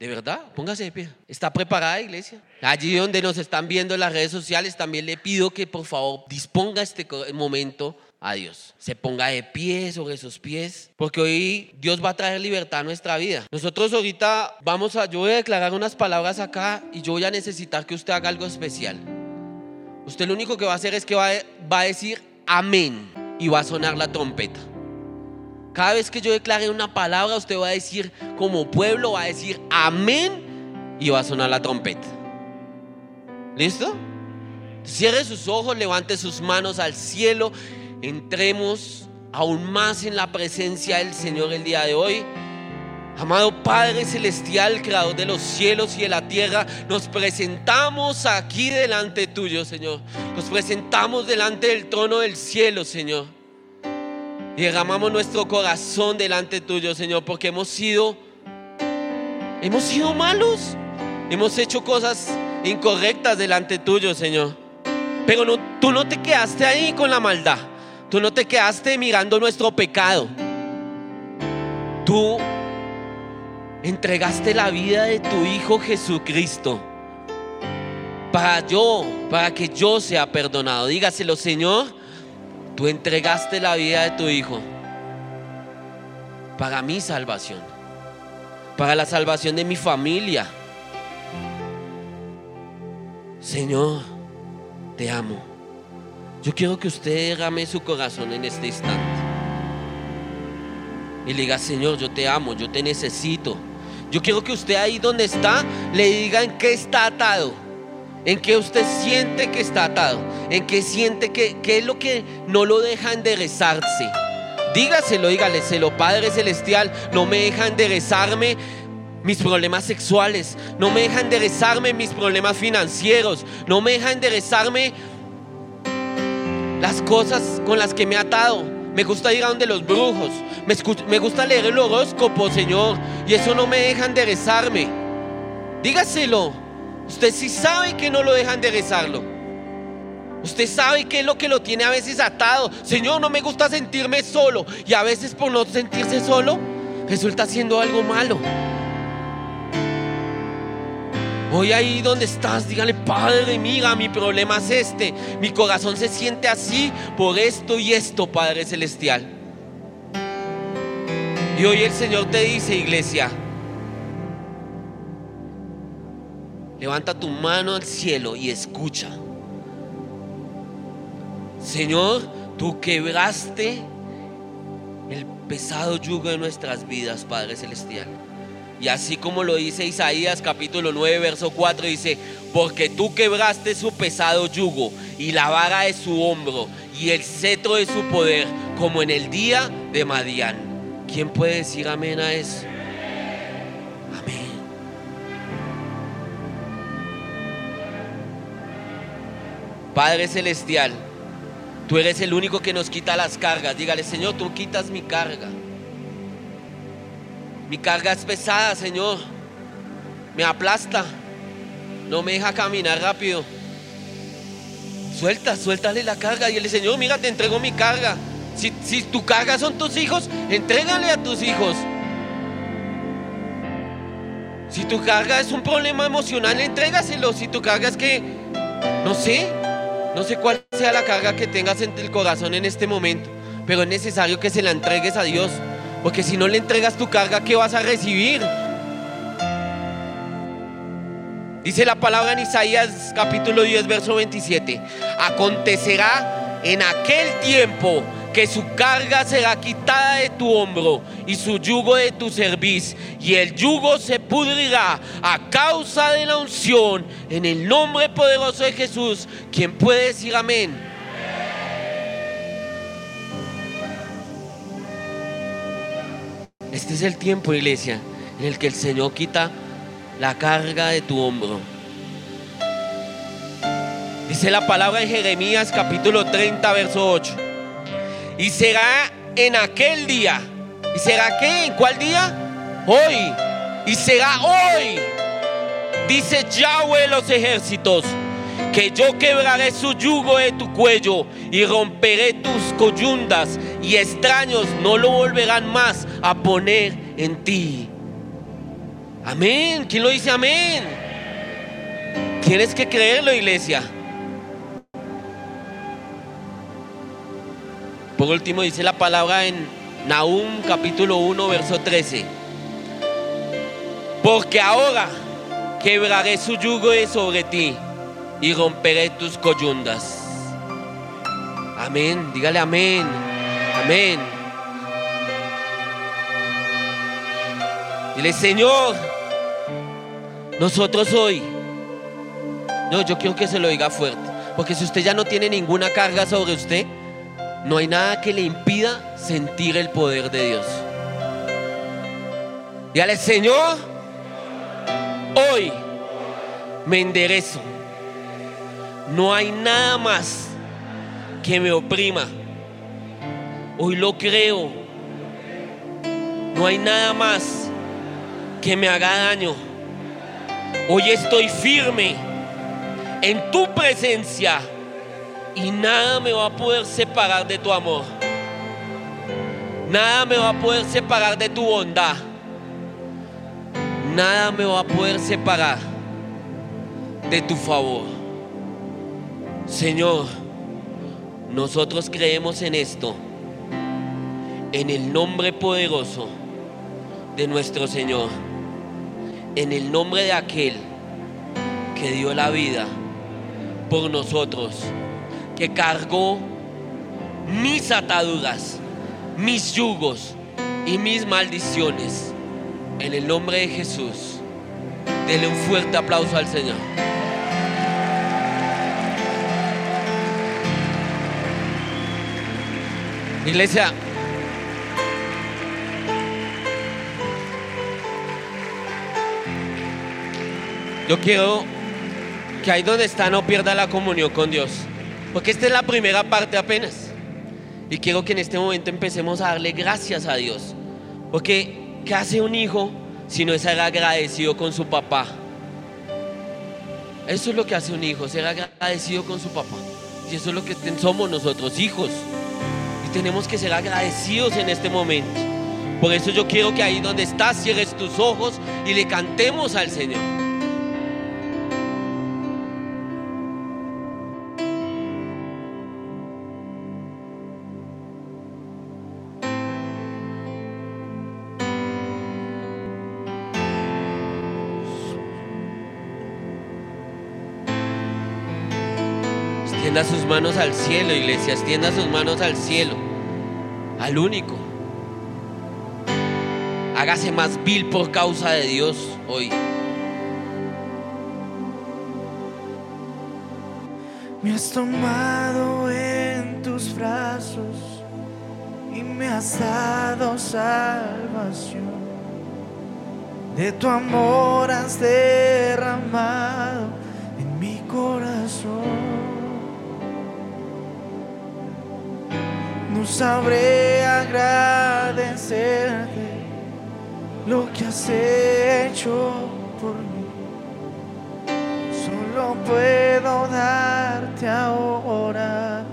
[SPEAKER 1] ¿De verdad? Póngase de pie. ¿Está preparada, iglesia? Allí donde nos están viendo en las redes sociales, también le pido que por favor disponga este momento a Dios. Se ponga de pie sobre sus pies, porque hoy Dios va a traer libertad a nuestra vida. Nosotros ahorita vamos a, yo voy a declarar unas palabras acá y yo voy a necesitar que usted haga algo especial. Usted lo único que va a hacer es que va, va a decir amén y va a sonar la trompeta. Cada vez que yo declare una palabra, usted va a decir, como pueblo, va a decir amén y va a sonar la trompeta. ¿Listo? Cierre sus ojos, levante sus manos al cielo, entremos aún más en la presencia del Señor el día de hoy. Amado Padre Celestial, Creador de los cielos y de la tierra, nos presentamos aquí delante tuyo, Señor. Nos presentamos delante del trono del cielo, Señor. Y derramamos nuestro corazón delante tuyo, Señor, porque hemos sido, hemos sido malos. Hemos hecho cosas incorrectas delante tuyo, Señor. Pero tú no te quedaste ahí con la maldad. Tú no te quedaste mirando nuestro pecado. Tú entregaste la vida de tu Hijo Jesucristo para yo, para que yo sea perdonado. Dígaselo, Señor, tú entregaste la vida de tu Hijo para mi salvación, para la salvación de mi familia. Señor, te amo. Yo quiero que usted derrame su corazón en este instante. Y diga, Señor, yo te amo, yo te necesito. Yo quiero que usted ahí donde está le diga en qué está atado. En qué usted siente que está atado. En qué siente que qué es lo que no lo deja enderezarse. Dígaselo, dígaleselo, Padre Celestial, no me deja enderezarme mis problemas sexuales, no me deja enderezarme mis problemas financieros, no me deja enderezarme las cosas con las que me he atado. Me gusta ir a donde los brujos, me, gusta leer el horóscopo, Señor, y eso no me deja enderezarme. Dígaselo, usted sí sabe que no lo deja enderezarlo. Usted sabe qué es lo que lo tiene a veces atado. Señor, no me gusta sentirme solo. Y a veces por no sentirse solo, resulta siendo algo malo. Hoy ahí donde estás, dígale, Padre, mira, mi problema es este. Mi corazón se siente así por esto y esto, Padre Celestial. Y hoy el Señor te dice, iglesia, levanta tu mano al cielo y escucha. Señor, tú quebraste el pesado yugo de nuestras vidas, Padre Celestial. Y así como lo dice Isaías capítulo 9, verso 4, dice, porque tú quebraste su pesado yugo y la vara de su hombro y el cetro de su poder, como en el día de Madián. ¿Quién puede decir amén a eso? Amén. Padre Celestial, tú eres el único que nos quita las cargas. Dígale, Señor, tú quitas mi carga. Mi carga es pesada, Señor. Me aplasta. No me deja caminar rápido. Suelta, suéltale la carga. Y el Señor, mira, te entrego mi carga. Si, si tu carga son tus hijos, entrégale a tus hijos. Si tu carga es un problema emocional, entrégaselo. Si tu carga es que, no sé, no sé cuál sea la carga que tengas en el corazón en este momento, pero es necesario que se la entregues a Dios. Porque si no le entregas tu carga, ¿qué vas a recibir? Dice la palabra en Isaías capítulo 10, verso 27. Acontecerá en aquel tiempo que su carga será quitada de tu hombro y su yugo de tu cerviz, y el yugo se pudrirá a causa de la unción en el nombre poderoso de Jesús. ¿Quién puede decir amén? Este es el tiempo, iglesia, en el que el Señor quita la carga de tu hombro. Dice la palabra en Jeremías capítulo 30, verso 8. Y será en aquel día. ¿Y será qué? ¿En cuál día? Hoy. Y será hoy. Dice Yahweh los ejércitos que yo quebraré su yugo de tu cuello y romperé tus coyundas y extraños no lo volverán más a poner en ti. Amén. ¿Quién lo dice amén? Tienes que creerlo, iglesia. Por último dice la palabra en Nahum capítulo 1, verso 13. Porque ahora quebraré su yugo de sobre ti y romperé tus coyundas. Amén, dígale amén, amén. Dile, Señor, nosotros hoy, no, yo quiero que se lo diga fuerte, porque si usted ya no tiene ninguna carga sobre usted, no hay nada que le impida sentir el poder de Dios. Dígale, Señor, hoy me enderezo no hay nada más que me oprima. Hoy lo creo. No hay nada más que me haga daño. Hoy estoy firme en tu presencia y nada me va a poder separar de tu amor. Nada me va a poder separar de tu bondad. Nada me va a poder separar de tu favor. Señor, nosotros creemos en esto, en el nombre poderoso de nuestro Señor, en el nombre de aquel que dio la vida por nosotros. que cargó mis ataduras, mis yugos y mis maldiciones. En el nombre de Jesús, denle un fuerte aplauso al Señor. Iglesia, yo quiero que ahí donde está no pierda la comunión con Dios. Porque esta es la primera parte apenas. Y quiero que en este momento empecemos a darle gracias a Dios. Porque, ¿qué hace un hijo si no es ser agradecido con su papá? Eso es lo que hace un hijo, ser agradecido con su papá. Y eso es lo que somos nosotros, hijos. Y tenemos que ser agradecidos en este momento. Por eso yo quiero que ahí donde estás cierres tus ojos y le cantemos al Señor. Manos al cielo, iglesia. Extienda sus manos al cielo. Al único. Hágase más vil por causa de Dios hoy.
[SPEAKER 2] Me has tomado en tus brazos y me has dado salvación. De tu amor has derramado sabré agradecerte lo que has hecho por mí. Solo puedo darte ahora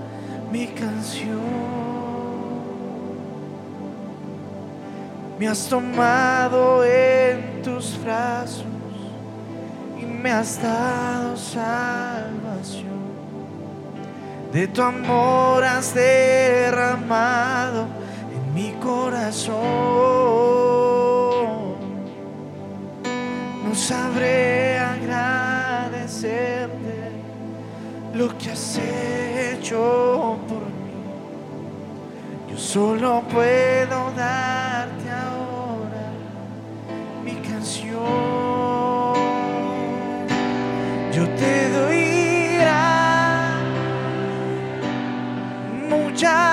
[SPEAKER 2] mi canción. Me has tomado en tus brazos y me has dado salvación de tu amor has derramado en mi corazón. No sabré agradecerte lo que has hecho por mí. Yo solo puedo darte ahora mi canción. Muchas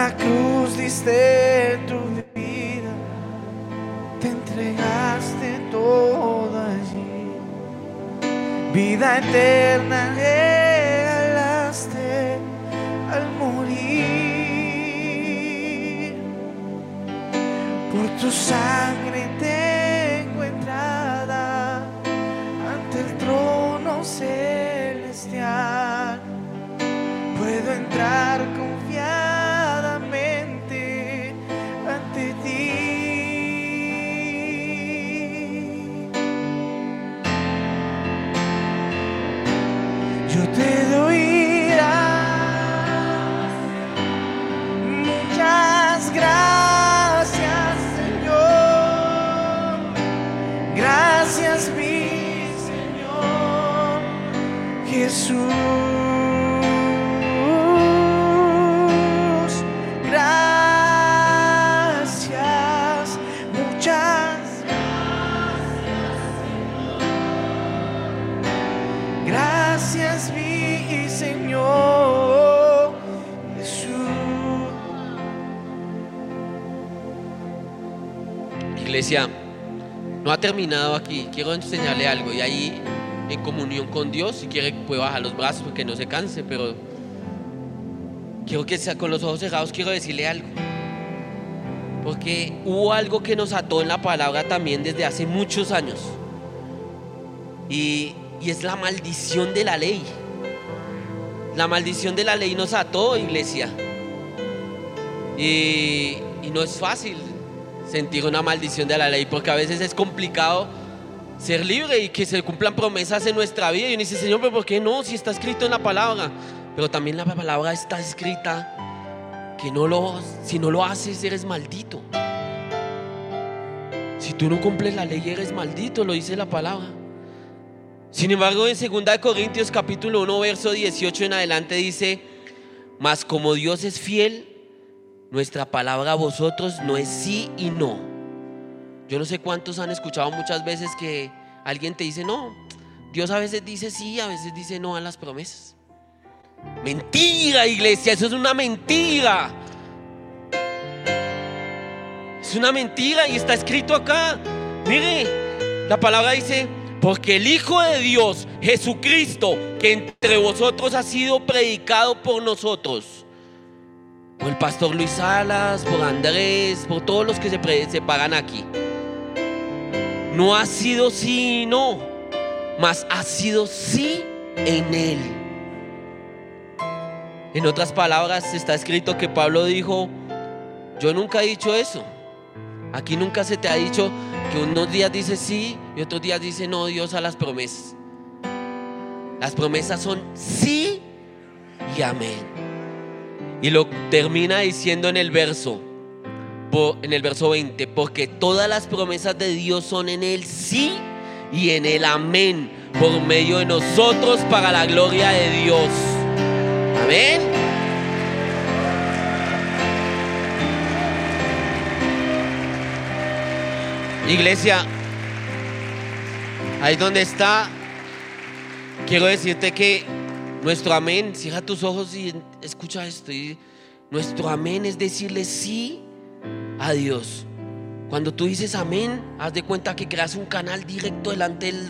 [SPEAKER 2] la cruz diste tu vida te entregaste todo allí vida eterna regalaste al morir por tu sangre tengo entrada ante el trono celestial. Puedo entrar
[SPEAKER 1] ha terminado aquí. Quiero enseñarle algo. Y ahí, en comunión con Dios, si quiere, puede bajar los brazos porque no se canse. Pero quiero que sea con los ojos cerrados. Quiero decirle algo. Porque hubo algo que nos ató en la palabra también desde hace muchos años. Y, y es la maldición de la ley. la maldición de la ley nos ató, iglesia. Y no es fácil sentir una maldición de la ley, porque a veces es complicado ser libre y que se cumplan promesas en nuestra vida. Y uno dice, Señor, pero ¿por qué no? Si está escrito en la palabra. Pero también la palabra está escrita que no lo, si no lo haces, eres maldito. Si tú no cumples la ley, eres maldito, lo dice la palabra. Sin embargo, en 2 Corintios capítulo 1, verso 18 en adelante dice, mas como Dios es fiel, nuestra palabra a vosotros no es sí y no. Yo no sé cuántos han escuchado muchas veces que alguien te dice, no, Dios a veces dice sí, a veces dice no a las promesas. Mentira, iglesia, eso es una mentira. Es una mentira y está escrito acá. Mire, la palabra dice, porque el Hijo de Dios, Jesucristo, que entre vosotros ha sido predicado por nosotros, por el pastor Luis Salas, por Andrés, por todos los que se, se pagan aquí, no ha sido sí y no, mas ha sido sí en Él. En otras palabras, está escrito que Pablo dijo, yo nunca he dicho eso. Aquí nunca se te ha dicho que unos días dice sí y otros días dice no Dios a las promesas. Las promesas son sí y amén. Y lo termina diciendo en el verso, en el verso 20, porque todas las promesas de Dios son en el sí y en el amén, por medio de nosotros para la gloria de Dios. Amén. Iglesia, ahí donde está, quiero decirte que nuestro amén, cierra tus ojos y escucha esto. nuestro amén es decirle sí a Dios. Cuando tú dices amén, haz de cuenta que creas un canal directo delante del,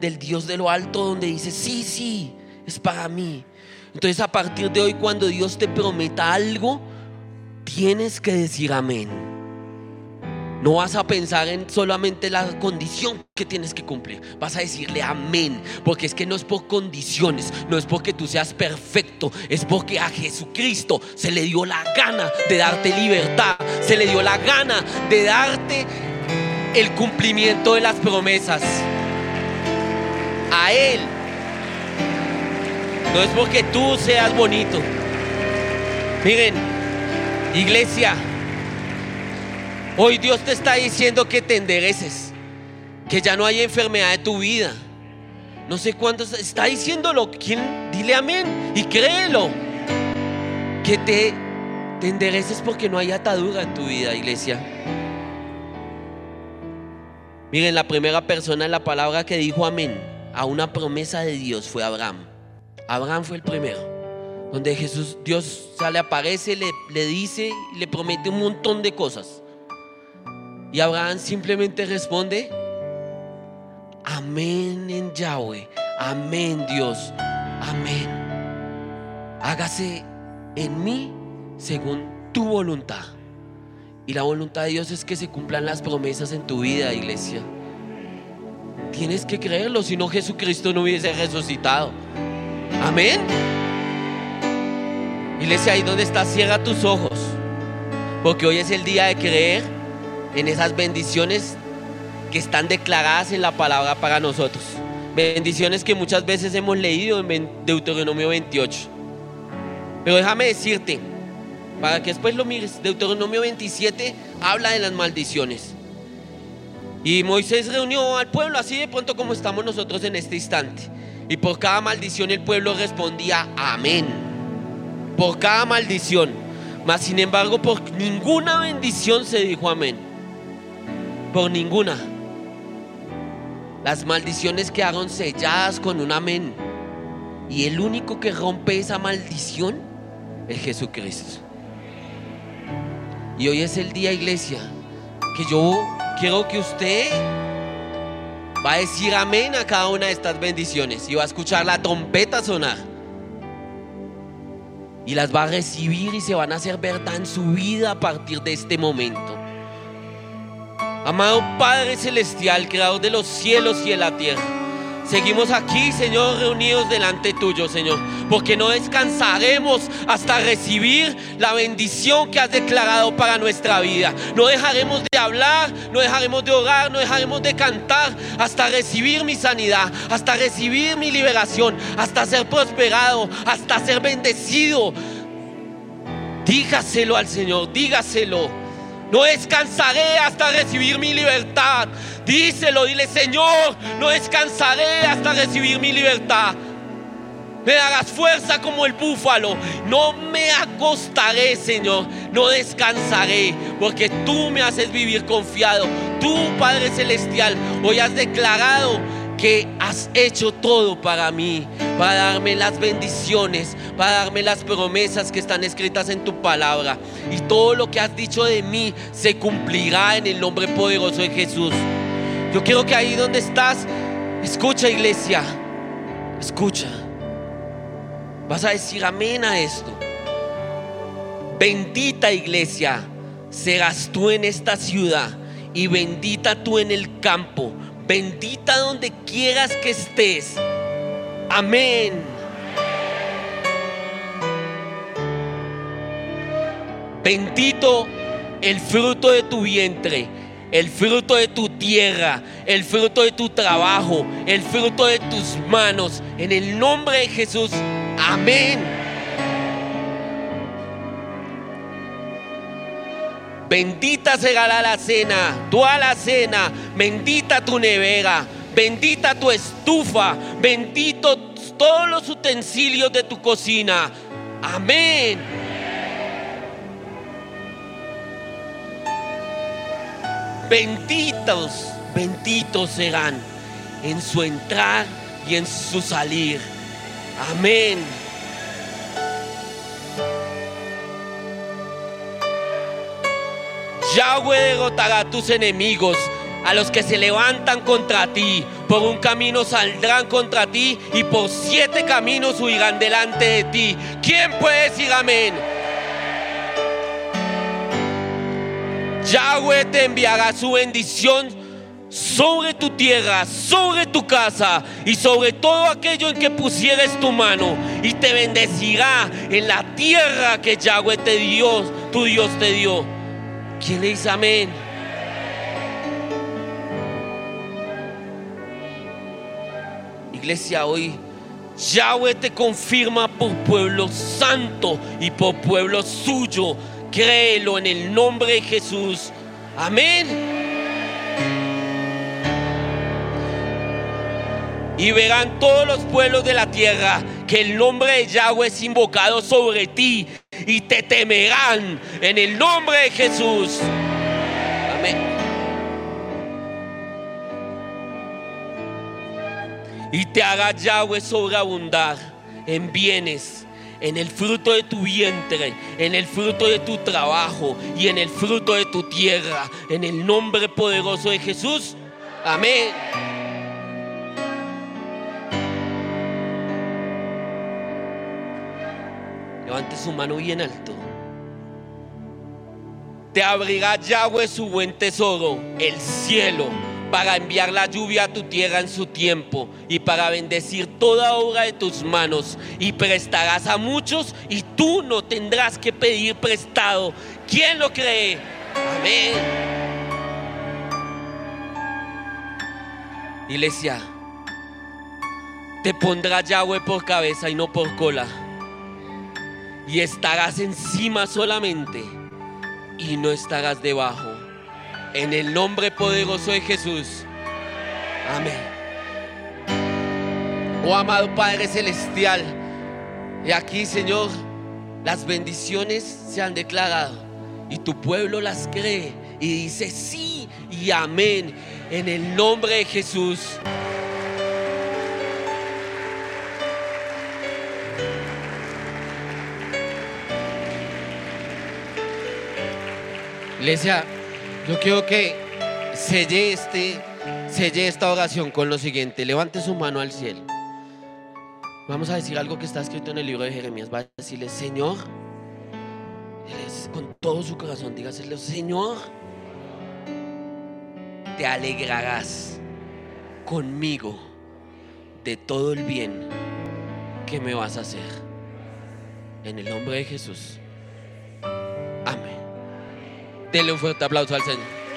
[SPEAKER 1] del Dios de lo alto donde dices, sí, sí, es para mí. Entonces a partir de hoy cuando Dios te prometa algo, tienes que decir amén. No vas a pensar en solamente la condición que tienes que cumplir. Vas a decirle amén. Porque es que no es por condiciones, no es porque tú seas perfecto. Es porque a Jesucristo se le dio la gana de darte libertad. Se le dio la gana de darte el cumplimiento de las promesas. A Él. No es porque tú seas bonito. Miren, iglesia. Hoy Dios te está diciendo que te endereces, que ya no hay enfermedad en tu vida. No sé cuántos está diciéndolo. ¿Quién? Dile amén y créelo. Que te, te endereces porque no hay atadura en tu vida, iglesia. Miren, la primera persona en la palabra que dijo amén a una promesa de Dios fue Abraham. Abraham fue el primero. Donde Jesús, Dios sale, aparece, le, le dice y le promete un montón de cosas. Y Abraham simplemente responde, amén en Yahweh, amén Dios, amén. Hágase en mí según tu voluntad. Y la voluntad de Dios es que se cumplan las promesas en tu vida, iglesia. Tienes que creerlo, si no Jesucristo no hubiese resucitado. Amén. Iglesia, ahí donde estás, cierra tus ojos. Porque hoy es el día de creer en esas bendiciones que están declaradas en la palabra para nosotros. Bendiciones que muchas veces hemos leído en Deuteronomio 28. Pero déjame decirte, para que después lo mires, Deuteronomio 27 habla de las maldiciones. Y Moisés reunió al pueblo así de pronto como estamos nosotros en este instante. Y por cada maldición el pueblo respondía amén. Por cada maldición. Mas sin embargo por ninguna bendición se dijo amén por ninguna. Las maldiciones quedaron selladas con un amén. Y el único que rompe esa maldición es Jesucristo. Y hoy es el día, iglesia, que yo quiero que usted va a decir amén a cada una de estas bendiciones y va a escuchar la trompeta sonar. Y las va a recibir y se van a hacer verdad en su vida a partir de este momento. Amado Padre Celestial, creador de los cielos y de la tierra, Seguimos aquí, Señor, reunidos delante tuyo, Señor, porque no descansaremos hasta recibir la bendición que has declarado para nuestra vida. No dejaremos de hablar, no dejaremos de orar, no dejaremos de cantar hasta recibir mi sanidad, hasta recibir mi liberación, hasta ser prosperado, hasta ser bendecido. Dígaselo al Señor, dígaselo. No descansaré hasta recibir mi libertad. Díselo, dile, Señor, no descansaré hasta recibir mi libertad. Me darás fuerza como el búfalo. No me acostaré, Señor. No descansaré. Porque tú me haces vivir confiado. Tú, Padre Celestial, hoy has declarado que has hecho todo para mí, para darme las bendiciones, para darme las promesas que están escritas en tu palabra. Y todo lo que has dicho de mí se cumplirá en el nombre poderoso de Jesús. Yo quiero que ahí donde estás, escucha iglesia, escucha. Vas a decir amén a esto. Bendita iglesia serás tú en esta ciudad y bendita tú en el campo bendita donde quieras que estés. Amén. Bendito el fruto de tu vientre, el fruto de tu tierra, el fruto de tu trabajo, el fruto de tus manos. En el nombre de Jesús. Amén. Bendita será la cena, toda la cena, bendita tu nevera, bendita tu estufa, bendito todos los utensilios de tu cocina. Amén. Benditos, benditos serán en su entrar y en su salir. Amén. Yahweh derrotará a tus enemigos, a los que se levantan contra ti. Por un camino saldrán contra ti y por siete caminos huirán delante de ti. ¿Quién puede decir amén? Yahweh te enviará su bendición sobre tu tierra, sobre tu casa y sobre todo aquello en que pusieres tu mano y te bendecirá en la tierra que Yahweh te dio, tu Dios te dio. ¿Quién le dice amén? Iglesia, hoy Yahweh te confirma por pueblo santo y por pueblo suyo. Créelo en el nombre de Jesús. Amén. Y verán todos los pueblos de la tierra que el nombre de Yahweh es invocado sobre ti y te temerán en el nombre de Jesús. Amén. Y te haga Yahweh sobreabundar en bienes, en el fruto de tu vientre, en el fruto de tu trabajo y en el fruto de tu tierra, en el nombre poderoso de Jesús. Amén. Levante su mano bien alto. Te abrirá Yahweh su buen tesoro, el cielo, para enviar la lluvia a tu tierra en su tiempo y para bendecir toda obra de tus manos. Y prestarás a muchos y tú no tendrás que pedir prestado. ¿Quién lo cree? Amén. Iglesia, te pondrá Yahweh por cabeza y no por cola y estarás encima solamente y no estarás debajo. En el nombre poderoso de Jesús. Amén. Oh amado Padre Celestial, y aquí Señor, las bendiciones se han declarado y tu pueblo las cree y dice sí y amén en el nombre de Jesús. Iglesia, yo quiero que selle, este, esta oración con lo siguiente. Levante su mano al cielo. Vamos a decir algo que está escrito en el libro de Jeremías. Va a decirle, Señor, con todo su corazón, dígaselo, Señor, te alegrarás conmigo de todo el bien que me vas a hacer. En el nombre de Jesús. Amén. Denle un fuerte aplauso al Señor.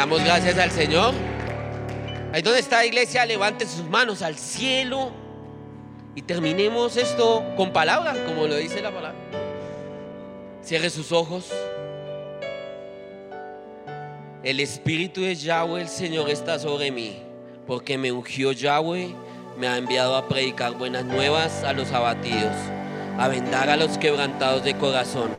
[SPEAKER 1] Damos gracias al Señor. Ahí donde está iglesia, levante sus manos al cielo y terminemos esto con palabra, como lo dice la palabra. Cierre sus ojos. El Espíritu de Yahweh, el Señor, está sobre mí, porque me ungió Yahweh, me ha enviado a predicar buenas nuevas a los abatidos, a vendar a los quebrantados de corazón,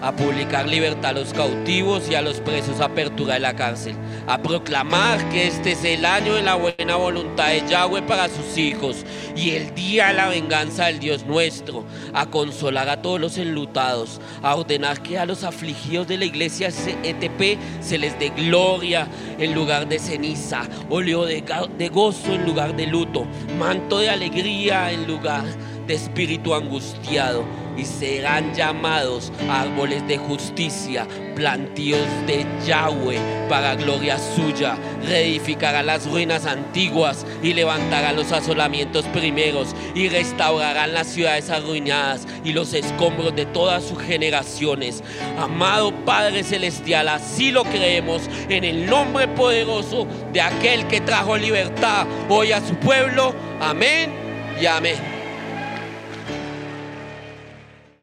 [SPEAKER 1] a publicar libertad a los cautivos y a los presos apertura de la cárcel, a proclamar que este es el año de la buena voluntad de Yahweh para sus hijos y el día de la venganza del Dios nuestro, a consolar a todos los enlutados, a ordenar que a los afligidos de la iglesia ETP se les dé gloria en lugar de ceniza, óleo de, de gozo en lugar de luto, manto de alegría en lugar de espíritu angustiado y serán llamados árboles de justicia, plantíos de Yahweh para gloria suya. Reedificarán las ruinas antiguas y levantarán los asolamientos primeros y restaurarán las ciudades arruinadas y los escombros de todas sus generaciones. Amado Padre Celestial, así lo creemos en el nombre poderoso de aquel que trajo libertad hoy a su pueblo. Amén y amén.